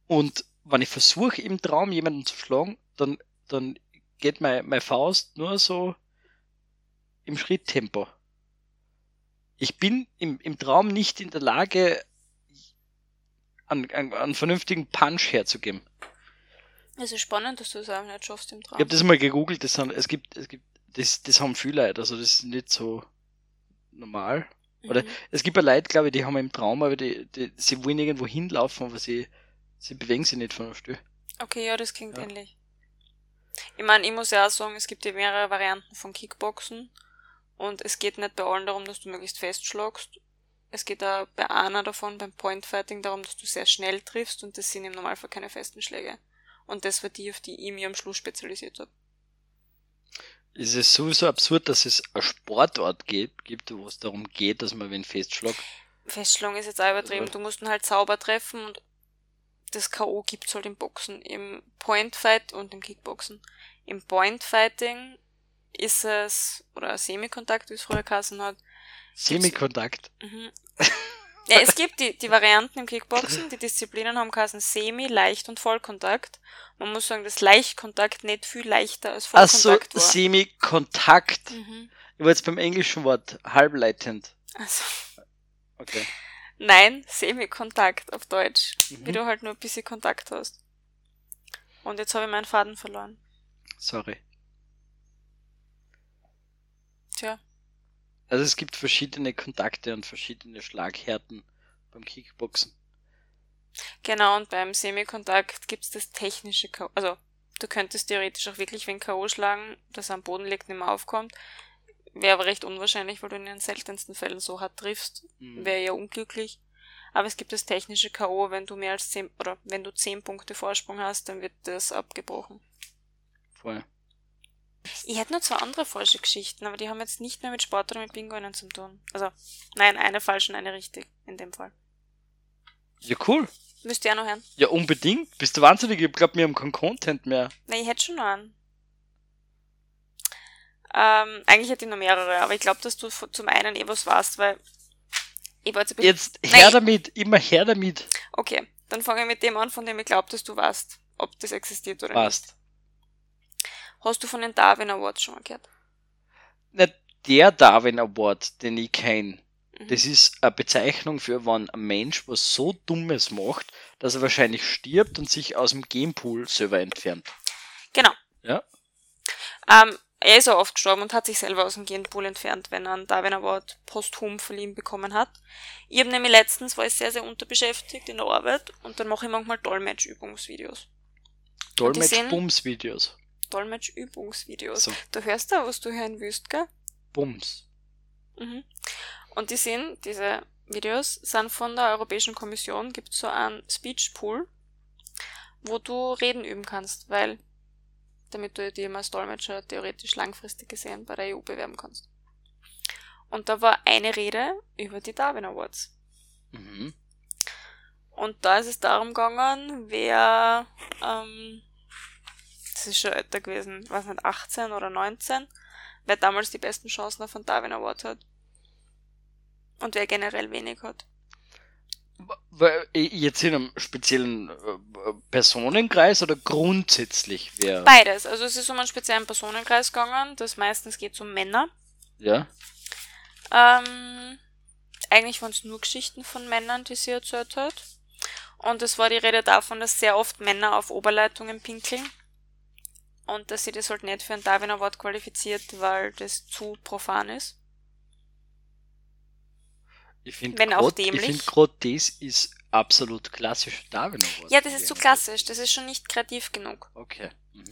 Und wenn ich versuche im Traum jemanden zu schlagen, dann, dann geht mein, meine Faust nur so im Schritttempo. Ich bin im, im Traum nicht in der Lage, einen, einen, einen vernünftigen Punch herzugeben. Es ist spannend, dass du es auch nicht schaffst im Traum. Ich habe das mal gegoogelt, das haben, es gibt, es gibt, das, das haben viele Leute, also das ist nicht so normal. oder- Mhm. Es gibt ja Leute, glaube ich, die haben im Traum, aber die, die, sie wollen irgendwo hinlaufen, aber sie, sie bewegen sich nicht von der Stelle. Okay, ja, das klingt Ja. ähnlich. Ich meine, ich muss ja auch sagen, es gibt ja mehrere Varianten von Kickboxen. Und es geht nicht bei allen darum, dass du möglichst festschlagst. Es geht auch bei einer davon, beim Pointfighting, darum, dass du sehr schnell triffst und das sind im Normalfall keine festen Schläge. Und das war die, auf die ich mich am Schluss spezialisiert habe. Es ist sowieso absurd, dass es eine Sportart gibt, gibt wo es darum geht, dass man wen festschlägt. Festschlagen ist jetzt auch übertrieben. Ja. Du musst ihn halt sauber treffen und das K.O. gibt's halt im Boxen, im Pointfight und im Kickboxen. Im Pointfighting ist es, oder Semikontakt, wie es früher geheißen hat. Semikontakt. Mhm. Ja, es gibt die, die Varianten im Kickboxen, die Disziplinen haben geheißen Semi, Leicht und Vollkontakt. Man muss sagen, dass Leichtkontakt nicht viel leichter als Vollkontakt war. Semikontakt. Mhm. Ich war jetzt beim englischen Wort halbleitend. Also, Okay. nein, Semikontakt auf Deutsch. Mhm. Wie du halt nur ein bisschen Kontakt hast. Und jetzt habe ich meinen Faden verloren. Sorry. Tja. Also es gibt verschiedene Kontakte und verschiedene Schlaghärten beim Kickboxen. Genau, und beim Semikontakt gibt's das technische K.O. Also, du könntest theoretisch auch wirklich wen K.O. schlagen, dass er am Boden liegt, nicht mehr aufkommt. Wäre aber recht unwahrscheinlich, weil du in den seltensten Fällen so hart triffst. Mhm. Wäre ja unglücklich. Aber es gibt das technische K.O., wenn du mehr als 10, oder wenn du 10 Punkte Vorsprung hast, dann wird das abgebrochen. Voll. Ich hätte noch zwei andere falsche Geschichten, aber die haben jetzt nicht mehr mit Sport oder mit Pinguinen zu tun. Also, nein, eine falsch und eine richtig, in dem Fall. Ja, cool. Müsst ihr auch noch hören? Ja, unbedingt. Bist du wahnsinnig? Ich glaube, wir haben keinen Content mehr. Nein, ich hätte schon noch einen. Ähm, eigentlich hätte ich noch mehrere, aber ich glaube, dass du zum einen eh was warst, weil ich war jetzt ein bisschen... Jetzt her Nein. damit. Immer her damit. Okay, dann fange ich mit dem an, von dem ich glaube, dass du weißt, ob das existiert oder nicht. Hast du von den Darwin Awards schon mal gehört? Nicht der Darwin Award, den ich kenne. Mhm. Das ist eine Bezeichnung für, wenn ein Mensch was so Dummes macht, dass er wahrscheinlich stirbt und sich aus dem Gamepool selber entfernt. Genau. Ja. Ähm, er ist auch oft gestorben und hat sich selber aus dem Genpool entfernt, wenn er einen Darwin Award posthum verliehen bekommen hat. Ich habe nämlich letztens, war ich sehr, sehr unterbeschäftigt in der Arbeit und dann mache ich manchmal Dolmetschübungsvideos. Dolmetsch-Bums-Videos. Dolmetschübungsvideos. So, Du hörst da, was du hören willst, gell? Bums. Mhm. Und die sind, diese Videos sind von der Europäischen Kommission, gibt so einen Speech Pool, wo du Reden üben kannst, weil, damit du dir als Dolmetscher theoretisch langfristig gesehen bei der EU bewerben kannst. Und da war eine Rede über die Darwin Awards. Mhm. Und da ist es darum gegangen, wer, ähm, das ist schon älter gewesen, weiß nicht, 18 oder 19, wer damals die besten Chancen auf einen Darwin Award hat. Und wer generell wenig hat. Äh, Jetzt in einem speziellen äh, Personenkreis oder grundsätzlich wer? Beides. Also es ist um einen speziellen Personenkreis gegangen, das meistens geht um Männer. Ja. Ähm, eigentlich waren es nur Geschichten von Männern, die sie erzählt hat. Und es war die Rede davon, dass sehr oft Männer auf Oberleitungen pinkeln. Und dass sie das halt nicht für einen Darwin Award qualifiziert, weil das zu profan ist. Ich finde Wenn auch grad- dämlich. Ich finde gerade das ist absolut klassisch Darwin Award. Ja, das ist zu klassisch, das ist schon nicht kreativ genug. Okay. Mhm.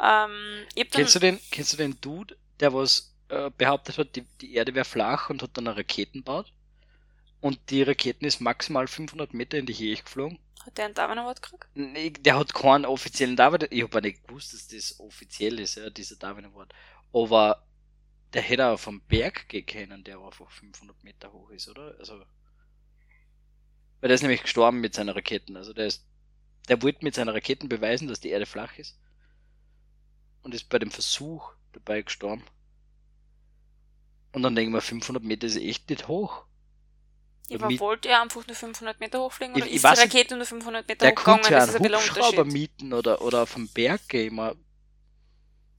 Ähm, Kennst du den, kennst du den Dude, der was äh, behauptet hat, die, die Erde wäre flach und hat dann eine Raketen baut? Und die Raketen ist maximal 500 Meter in die Höhe geflogen. Hat der einen Darwin Award gekriegt? Nee, der hat keinen offiziellen Darwin, ich habe nicht gewusst, dass das offiziell ist, ja, dieser Darwin Award. Aber der hätte auch vom Berg gehen können, der einfach 500 Meter hoch ist, oder? Also, weil der ist nämlich gestorben mit seinen Raketen. Also der ist, der wollte mit seinen Raketen beweisen, dass die Erde flach ist. Und ist bei dem Versuch dabei gestorben. Und dann denken wir, 500 Meter ist echt nicht hoch. Ich mit- wollte er einfach nur 500 Meter hochfliegen oder Ich- ich ist weiß die Rakete nur 500 Meter Der hochgegangen? ja Das ist ein Hubschrauber mieten oder, oder auf dem Berg gehen. Man-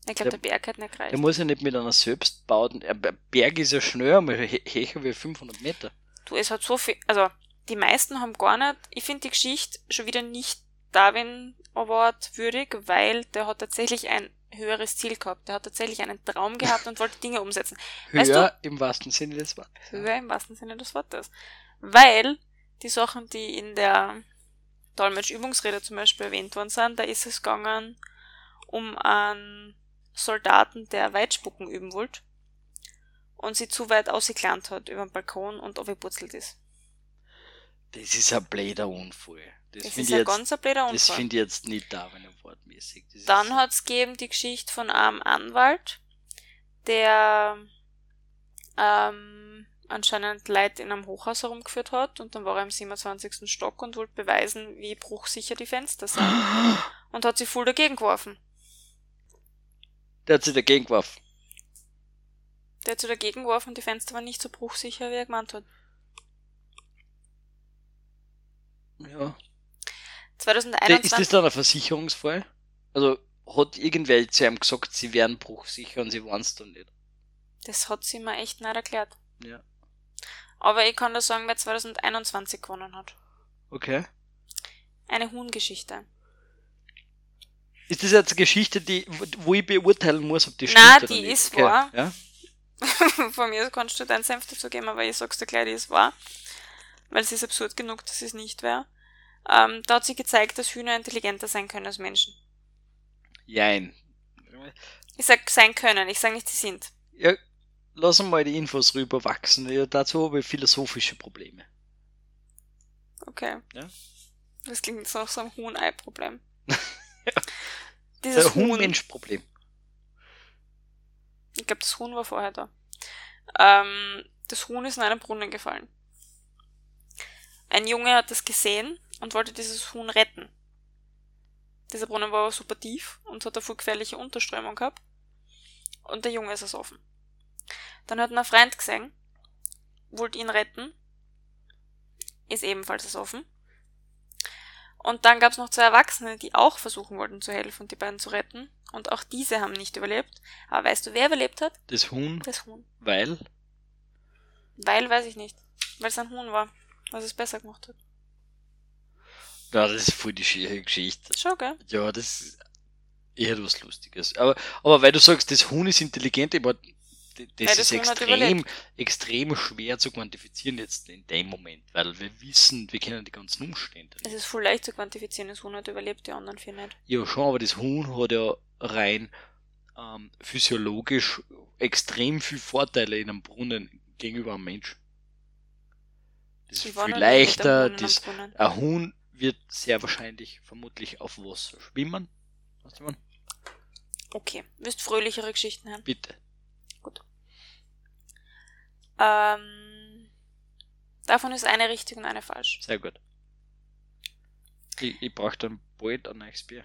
Ich glaube, Der- der Berg hat nicht gereicht. Der muss ja nicht mit einer selbstbauten. Ein Berg ist ja schneller, mal he- höher wie 500 Meter. Du, es hat so viel, also die meisten haben gar nicht, ich finde die Geschichte schon wieder nicht Darwin Award würdig, weil der hat tatsächlich ein höheres Ziel gehabt. Der hat tatsächlich einen Traum gehabt und wollte Dinge umsetzen. Höher Weißt im wahrsten Sinne des Wortes. Höher im wahrsten Sinne des Wortes. Weil die Sachen, die in der Dolmetsch-Übungsrede zum Beispiel erwähnt worden sind, da ist es gegangen um einen Soldaten, der Weitspucken üben wollte und sie zu weit ausgeklannt hat über den Balkon und aufgepurzelt ist. Das ist ein blöder Unfall. Das, Das, ist finde ein ich, jetzt- ganz ein blöder das Unfall. find ich jetzt nicht da, wenn wortmäßig. Das Dann ist, hat's gegeben die Geschichte von einem Anwalt, der ähm, anscheinend Leute in einem Hochhaus herumgeführt hat und dann war er im 27. Stock und wollte beweisen, wie bruchsicher die Fenster sind und hat sie voll dagegen geworfen. Der hat sich dagegen geworfen. Der hat sie dagegen geworfen und die Fenster waren nicht so bruchsicher, wie er gemeint hat. Ja. Der, 2021 ist das dann ein Versicherungsfall? Also hat irgendwer zu ihm gesagt, sie wären bruchsicher und sie waren es dann nicht. Das hat sie mir echt nicht erklärt. Ja. Aber ich kann da sagen, wer 2021 gewonnen hat. Okay. Eine Huhngeschichte. Ist das jetzt eine Geschichte, die, wo ich beurteilen muss, ob die stimmt Na, oder die nicht? ist okay. wahr. Ja? Von mir kannst du deinen Senf dazu geben, aber ich sag's dir gleich, die ist wahr. Weil es ist absurd genug, dass es nicht wäre. Ähm, da hat sie gezeigt, dass Hühner intelligenter sein können als Menschen. Jein. Ich sag sein können, ich sag nicht, sie sind. Ja, lassen mal die Infos rüberwachsen. Ja, dazu habe ich philosophische Probleme. Okay. Ja. Das klingt jetzt nach so einem Huhn-Ei-Problem. Dieses Das Huhn, Huhn-Mensch-Problem. ich glaube, das Huhn war vorher da. Ähm, das Huhn ist in einen Brunnen gefallen. Ein Junge hat das gesehen und wollte dieses Huhn retten. Dieser Brunnen war aber super tief und hat eine voll gefährliche Unterströmung gehabt. Und der Junge ist ersoffen. Dann hat ein Freund gesehen, wollte ihn retten, ist ebenfalls ersoffen. Und dann gab es noch zwei Erwachsene, die auch versuchen wollten zu helfen und die beiden zu retten. Und auch diese haben nicht überlebt. Aber weißt du, wer überlebt hat? Das Huhn, Das Huhn. weil Weil, weiß ich nicht. Weil es ein Huhn war, was es besser gemacht hat. Ja, das ist voll die schiere Geschichte. Schon, gell? Ja, das ist eher was Lustiges. Aber, aber weil du sagst, das Huhn ist intelligent, aber d- das, ist extrem, extrem schwer zu quantifizieren jetzt in dem Moment, weil wir wissen, wir kennen die ganzen Umstände. Es ist voll leicht zu quantifizieren. Das Huhn hat überlebt, die anderen vier nicht. Ja, schon, aber das Huhn hat ja rein ähm, physiologisch extrem viel Vorteile in einem Brunnen gegenüber einem Mensch. Das ist viel leichter, das, ein Huhn wird sehr wahrscheinlich vermutlich auf Wasser schwimmen. Weißt du, man? Okay, willst fröhlichere Geschichten hören? Bitte. Ähm, davon ist eine richtig und eine falsch. Sehr gut. Ich, ich brauche dann bald ein neues Bier.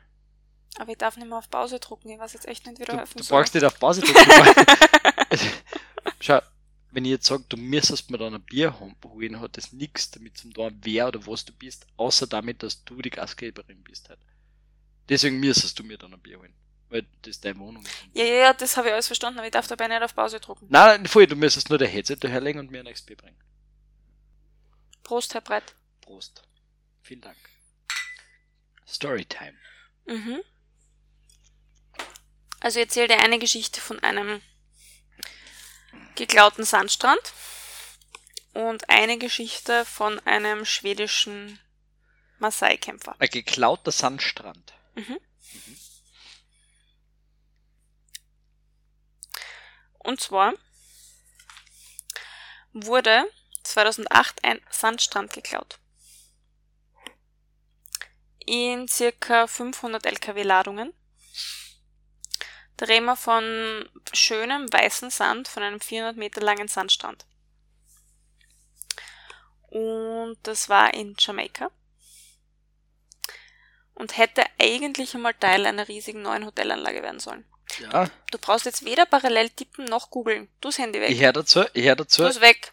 Aber ich darf nicht mehr auf Pause drucken. Ich weiß jetzt echt nicht, wie Du, helfen du brauchst nicht auf Pause drücken. Schau, wenn ich jetzt sage, du müsstest mir dann ein Bier holen, hat das nichts damit zu tun, wer oder was du bist, außer damit, dass du die Gastgeberin bist halt. Deswegen müsstest du mir dann ein Bier holen. Weil das deine Wohnung ist. ja, ja, ja, das habe ich alles verstanden, aber ich darf dabei nicht auf Pause drucken. Nein, nein, voll, du müsstest nur der Headset daherlegen und mir ein Bier bringen. Prost, Herr Brett. Prost. Vielen Dank. Storytime. Mhm. Also ich erzähle dir eine Geschichte von einem geklauten Sandstrand und eine Geschichte von einem schwedischen Maasai-Kämpfer. Ein geklauter Sandstrand. Mhm. Und zwar wurde 2008 ein Sandstrand geklaut. In circa 500 LKW-Ladungen. Da reden wir von schönem weißen Sand, von einem 400 Meter langen Sandstrand. Und das war in Jamaika. Und hätte eigentlich einmal Teil einer riesigen neuen Hotelanlage werden sollen. Ja. Du brauchst jetzt weder parallel tippen noch googeln. Du das Handy weg. Ich höre dazu, ich höre dazu. Du weg.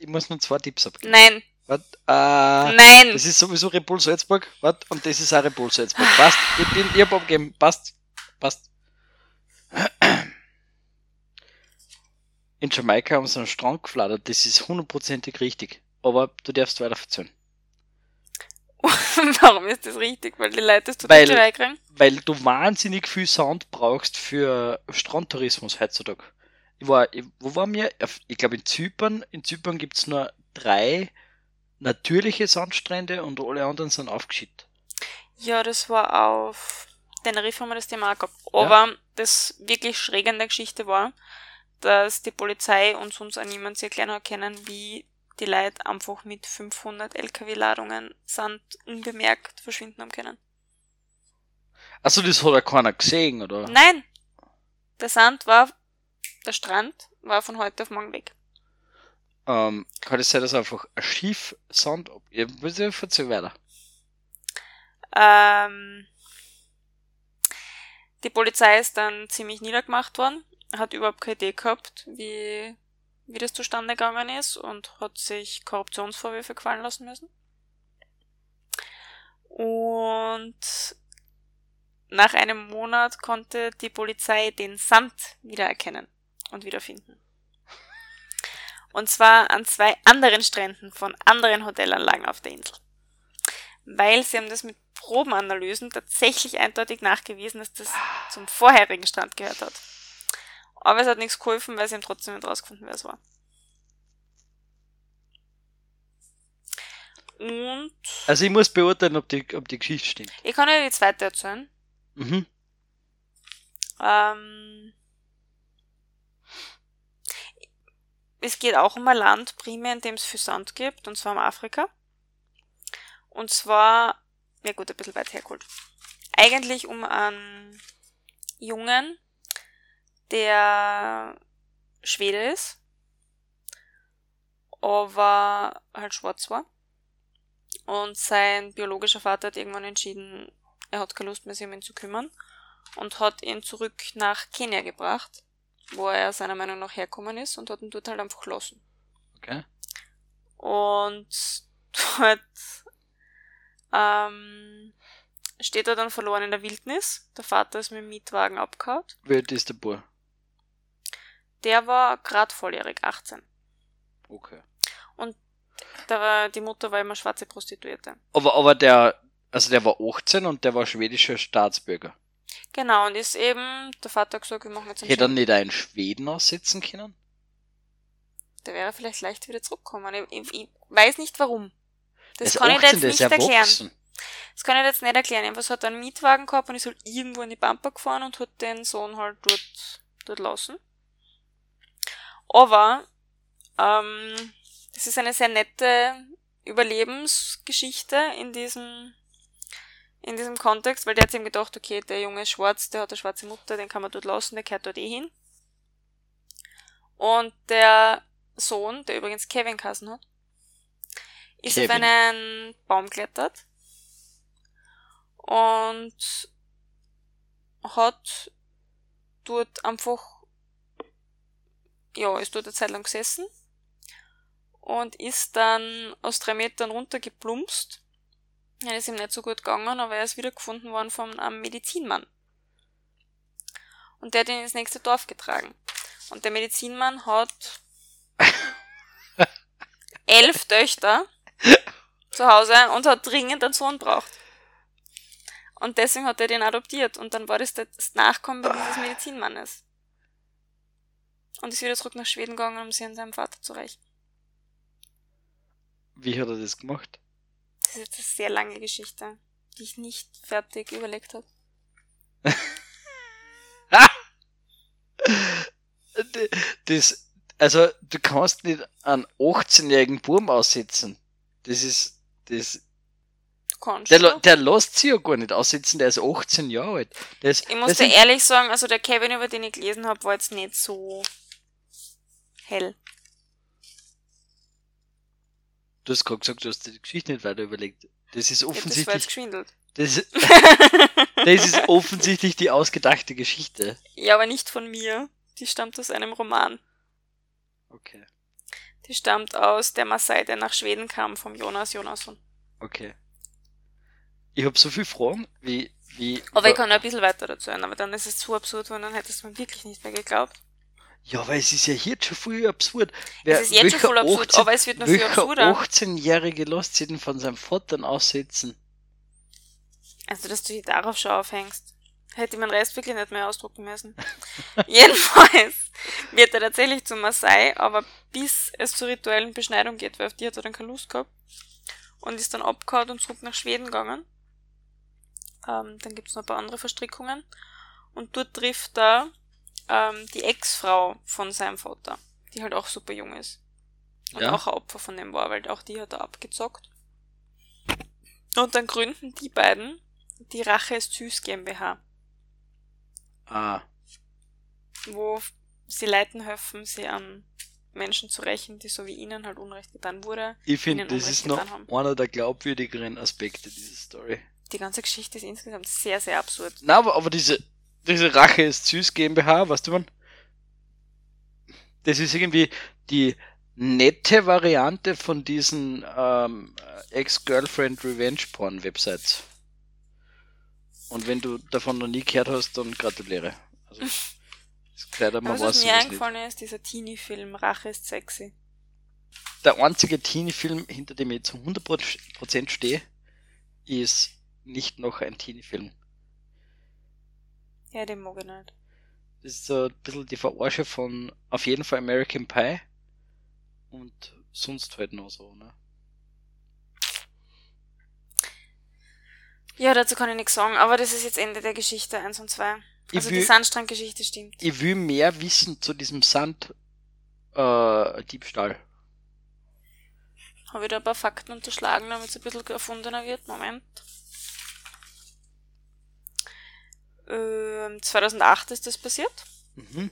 Ich muss nur zwei Tipps abgeben. Nein. Was? Äh, Nein. Das ist sowieso Repul Salzburg, was? Und das ist auch Repul Salzburg. Passt. Ich bin, ich hab abgegeben. Passt. Passt. In Jamaika haben sie einen Strand gefladert. Das ist hundertprozentig richtig. Aber du darfst weiter erzählen. Warum ist das richtig? Weil die Leute Weil- total kriegen? Weil du wahnsinnig viel Sound brauchst für Strandtourismus heutzutage. Ich war, ich, wo waren wir? Ich glaube in Zypern. In Zypern gibt's nur drei natürliche Sandstrände und alle anderen sind aufgeschüttet. Ja, das war auf Teneriffa haben wir das Thema auch gehabt. Aber das wirklich Schräge an der Geschichte war, dass die Polizei und sonst auch niemand sehr erklären hat können, wie die Leute einfach mit 500 LKW-Ladungen Sand unbemerkt verschwinden haben können. Also das hat ja keiner gesehen, oder? Nein! Der Sand war, der Strand war von heute auf morgen weg. Ähm, kann es sein, dass einfach ein Schiff Sand ab... Ja, erzähl weiter. Ähm, die Polizei ist dann ziemlich niedergemacht worden, hat überhaupt keine Idee gehabt, wie, wie das zustande gegangen ist und hat sich Korruptionsvorwürfe gefallen lassen müssen. Und nach einem Monat konnte die Polizei den Sand wiedererkennen und wiederfinden. Und zwar an zwei anderen Stränden von anderen Hotelanlagen auf der Insel. Weil sie haben das mit Probenanalysen tatsächlich eindeutig nachgewiesen, dass das zum vorherigen Strand gehört hat. Aber es hat nichts geholfen, weil sie haben trotzdem nicht rausgefunden, wer es war. Und Also ich muss beurteilen, ob die, ob die Geschichte stimmt. ich kann ja die zweite erzählen. Mhm. Ähm, es geht auch um ein Land, primär in dem es viel Sand gibt, und zwar um Afrika. Und zwar, ja gut, ein bisschen weit hergeholt. Eigentlich um einen Jungen, der Schwede ist, aber halt schwarz war. Und sein biologischer Vater hat irgendwann entschieden, er hat keine Lust mehr, sich um ihn zu kümmern und hat ihn zurück nach Kenia gebracht, wo er seiner Meinung nach herkommen ist und hat ihn dort halt einfach gelassen. Okay. Und dort ähm, steht er dann verloren in der Wildnis. Der Vater ist mit dem Mietwagen abgehauen. Wie alt ist der Bub? Der war grad volljährig, 18. Okay. Da war, die Mutter war immer schwarze Prostituierte. Aber, aber der, also der war 18 und der war schwedischer Staatsbürger. Genau, und ist eben, der Vater hat gesagt, wir machen jetzt einen Hätte er nicht einen Schweden aussitzen können? Der wäre vielleicht leicht wieder zurückgekommen. Ich, ich, ich weiß nicht warum. Das ist kann ich dir 18, jetzt nicht erklären. Das kann ich dir jetzt nicht erklären. Jedenfalls hat einen Mietwagen gehabt und ist halt irgendwo in die Pampa gefahren und hat den Sohn halt dort, dort lassen. Aber, ähm, das ist eine sehr nette Überlebensgeschichte in diesem, in diesem Kontext, weil der hat sich eben gedacht, okay, der Junge ist schwarz, der hat eine schwarze Mutter, den kann man dort lassen, der gehört dort eh hin. Und der Sohn, der übrigens Kevin Kassen hat, ist auf Kevin. einen Baum geklettert und hat dort einfach, ja, ist dort eine Zeit lang gesessen und ist dann aus drei Metern runtergeplumpst. Ja, ist ihm nicht so gut gegangen, aber er ist wiedergefunden worden von einem Medizinmann. Und der hat ihn ins nächste Dorf getragen. Und der Medizinmann hat elf Töchter zu Hause und hat dringend einen Sohn braucht. Und deswegen hat er den adoptiert. Und dann war das das Nachkommen dieses Medizinmannes. Und ist wieder zurück nach Schweden gegangen, um sich an seinem Vater zu rächen. Wie hat er das gemacht? Das ist jetzt eine sehr lange Geschichte, die ich nicht fertig überlegt habe. Das, also, du kannst nicht einen 18-jährigen Burm aussitzen. Das ist, das, Du kannst. der, la- der lässt sich ja gar nicht aussitzen, der ist 18 Jahre alt. Ist, Ich muss dir ehrlich sagen, also der Kevin, über den ich gelesen habe, war jetzt nicht so hell. Du hast gerade gesagt, du hast die Geschichte nicht weiter überlegt. Das ist Ja, das war jetzt offensichtlich, geschwindelt. das, das ist offensichtlich die ausgedachte Geschichte. ja, aber nicht von mir. Die stammt aus einem Roman. Okay, Die stammt aus Der Maasai, der nach Schweden kam, vom Jonas Jonasson. okay. Ich habe so viele Fragen, wie, wie. Aber ich kann noch ein bisschen weiter dazu hören, aber dann ist es zu absurd, weil dann hättest du mir wirklich nicht mehr geglaubt. Ja, weil es ist ja jetzt schon voll absurd. Wer, es ist jetzt schon voll absurd, aber es wird noch viel absurder. 18-Jährige lässt sich denn von seinem Vater aussitzen? Also, dass du dich darauf schon aufhängst. Hätte ich meinen Rest wirklich nicht mehr ausdrucken müssen. Jedenfalls wird er tatsächlich zum Maasai, aber bis es zur rituellen Beschneidung geht, weil auf die hat er dann keine Lust gehabt. Und ist dann abgehauen und zurück nach Schweden gegangen. Ähm, dann gibt's noch ein paar andere Verstrickungen. Und dort trifft er ähm, die Ex-Frau von seinem Vater, die halt auch super jung ist. Und Ja. auch ein Opfer von dem war, weil auch die hat er abgezockt. Und dann gründen die beiden die Rache ist süß GmbH, Ah, wo sie Leuten helfen, sie an Menschen zu rächen, die so wie ihnen halt Unrecht getan wurde. ich finde, das Unrecht ist noch haben. einer der glaubwürdigeren Aspekte dieser Story. Die ganze Geschichte ist insgesamt sehr, sehr absurd. Na, aber, aber diese, diese Rache ist süß GmbH, weißt du man? Das ist irgendwie die nette Variante von diesen ähm, Ex-Girlfriend Revenge Porn Websites. Und wenn du davon noch nie gehört hast, dann gratuliere. Also, das Kleider Aber man was weiß mir eingefallen ist, dieser Teenie-Film Rache ist sexy. Der einzige Teenie-Film, hinter dem ich zu 100% stehe, ist nicht noch ein Teenie-Film. Ja, den mag ich nicht. Das ist so ein bisschen die Verarsche von auf jeden Fall American Pie und sonst halt noch so, ne? Ja, dazu kann ich nichts sagen, aber das ist jetzt Ende der Geschichte 1 und 2. Ich Also will- die Sandstrandgeschichte stimmt. Ich will mehr wissen zu diesem Sand äh, Diebstahl. Habe wieder ein paar Fakten unterschlagen, damit es ein bisschen erfundener wird. Moment. Ähm, 2008 ist das passiert. Mhm.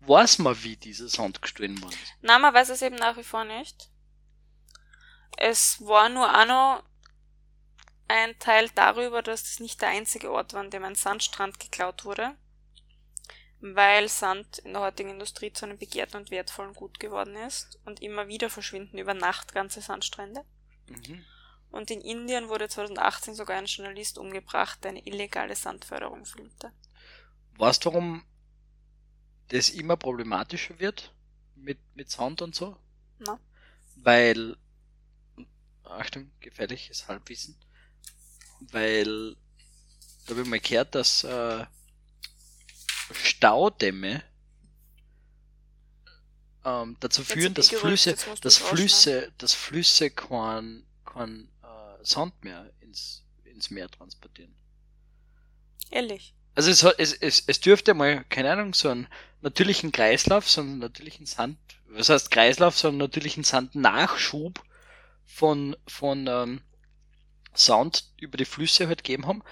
Weiß man, wie dieser Sand gestohlen worden ist? Na, man weiß es eben nach wie vor nicht. Es war nur auch noch ein Teil darüber, dass das nicht der einzige Ort war, an dem ein Sandstrand geklaut wurde, weil Sand in der heutigen Industrie zu einem begehrten und wertvollen Gut geworden ist und immer wieder verschwinden über Nacht ganze Sandstrände. Mhm. Und in Indien wurde 2018 sogar ein Journalist umgebracht, der eine illegale Sandförderung filmte. Weißt du, warum das immer problematischer wird mit, mit Sound und so? Na? Weil, Achtung, gefährliches Halbwissen, weil, da habe ich mal gehört, dass äh, Staudämme ähm, dazu führen, dass Flüsse, dass. Flüsse, dass Flüsse kein, kein Sand mehr ins, ins Meer transportieren. Ehrlich. Also es, es, es, es dürfte mal, keine Ahnung, so einen natürlichen Kreislauf, so einen natürlichen Sand, was heißt Kreislauf, so einen natürlichen Sandnachschub von, von ähm, Sound über die Flüsse halt gegeben haben,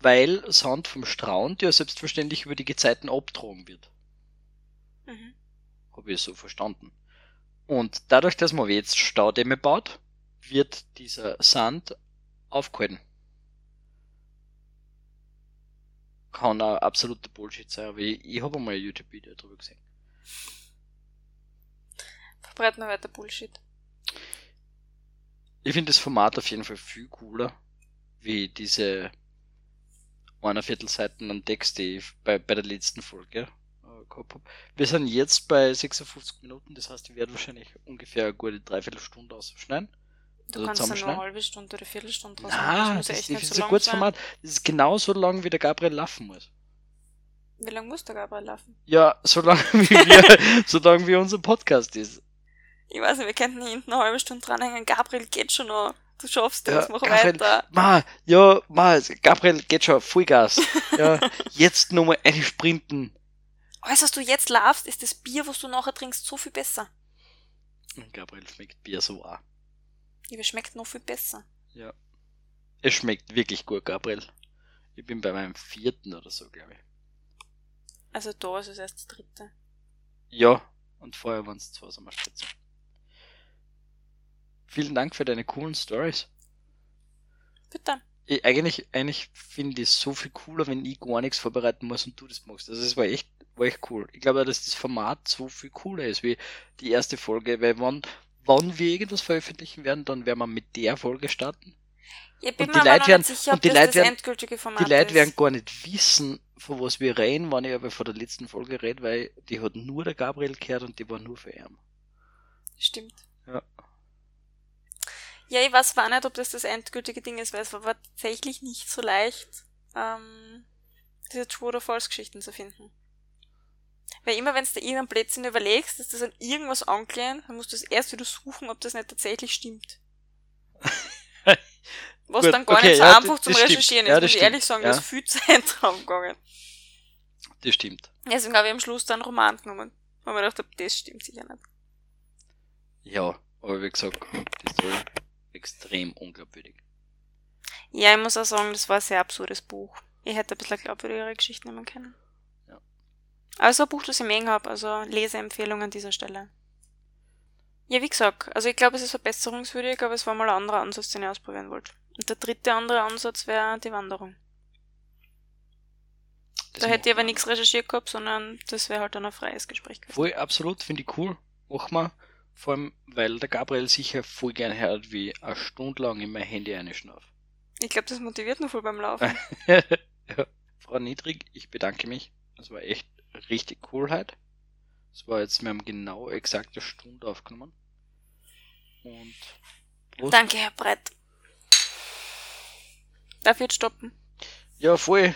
weil Sound vom Strand ja selbstverständlich über die Gezeiten abtragen wird. Mhm. Habe ich so verstanden. Und dadurch, dass man jetzt Staudämme baut, wird dieser Sand aufgehalten. Kann auch absoluter Bullshit sein, aber ich, ich habe mal ein YouTube-Video darüber gesehen. Verbreiten wir weiter Bullshit. Ich finde das Format auf jeden Fall viel cooler, wie diese einer Viertelseiten an Text, die ich bei, bei der letzten Folge äh, gehabt habe. Wir sind jetzt bei 56 Minuten, das heißt, ich werde wahrscheinlich ungefähr eine gute Dreiviertelstunde ausschneiden. Du Also kannst dann nur zusammenschneiden? eine halbe Stunde oder Viertelstunde draus machen. Ja das, das nicht ist so ein sein. Format. Das ist genauso lang, wie der Gabriel laufen muss. Wie lange muss der Gabriel laufen? Ja, so lang wie wir, so lang wie unser Podcast ist. Ich weiß nicht, wir könnten hinten eine halbe Stunde dranhängen. Gabriel geht schon noch. Du schaffst das, Ja, mach Gabriel, weiter. Ma, ja, ma, Gabriel geht schon Vollgas. Ja, jetzt nochmal eine Sprinten. Alles, was du jetzt laufst, ist das Bier, was du nachher trinkst, so viel besser. Und Gabriel schmeckt Bier so auch. Es schmeckt noch viel besser. Ja. Es schmeckt wirklich gut, Gabriel. Ich bin bei meinem vierten oder so, glaube ich. Also da ist es erst das dritte. Ja, und vorher waren es zwei Sommerspitzen. Vielen Dank für deine coolen Stories. Bitte. Ich, eigentlich, eigentlich finde ich es so viel cooler, wenn ich gar nichts vorbereiten muss und du das machst. Also es war echt, war echt cool. Ich glaube, dass das Format so viel cooler ist wie die erste Folge, weil wann, wann wir irgendwas veröffentlichen werden, dann werden wir mit der Folge starten. Ich bin Und die Leute werden- sicher, und die Leute werden- Die Leute werden gar nicht wissen, von was wir reden, wenn ich aber von der letzten Folge rede, weil die hat nur der Gabriel gehört und die war nur für ihn. Stimmt. Ja. Ja, ich weiß zwar nicht, ob das das endgültige Ding ist, weil es war tatsächlich nicht so leicht, ähm, diese True oder False Geschichten zu finden. Weil immer wenn du dir irgendeinen Blödsinn überlegst, dass das an irgendwas angelehnt, dann musst du es erst wieder suchen, ob das nicht tatsächlich stimmt. Was Gut, dann gar okay, nicht so ja, einfach das- zum das stimmt. Recherchieren Ja, ist, das muss ich stimmt. ehrlich sagen, Ja. da ist viel Zeit drauf gegangen. Das stimmt. Deswegen habe ich am Schluss dann Roman genommen. Weil ich mir gedacht habe, das stimmt sicher nicht. Ja, aber wie gesagt, die Story extrem unglaubwürdig. Ja, ich muss auch sagen, das war ein sehr absurdes Buch. Ich hätte ein bisschen glaubwürdigere Geschichten nehmen können. Also ein Buch, das ich mengen habe, also Leseempfehlung an dieser Stelle. Ja, wie gesagt, also ich glaube, es ist verbesserungswürdig, aber es war mal ein anderer Ansatz, den ich ausprobieren wollte. Und der dritte andere Ansatz wäre die Wanderung. Das da hätte ich aber nichts recherchiert gehabt, sondern das wäre halt dann ein freies Gespräch gewesen. Voll, absolut, finde ich cool. Mach mal. Vor allem, weil der Gabriel sicher voll gern hört, wie eine Stunde lang in mein Handy einschnauft. Ich glaube, das motiviert noch voll beim Laufen. ja. Frau Niedrig, ich bedanke mich. Das war echt richtig cool heute. Das war jetzt, wir haben genau exakt eine Stunde aufgenommen. Und Prost. Danke, Herr Brett. Darf ich jetzt stoppen? Ja, voll.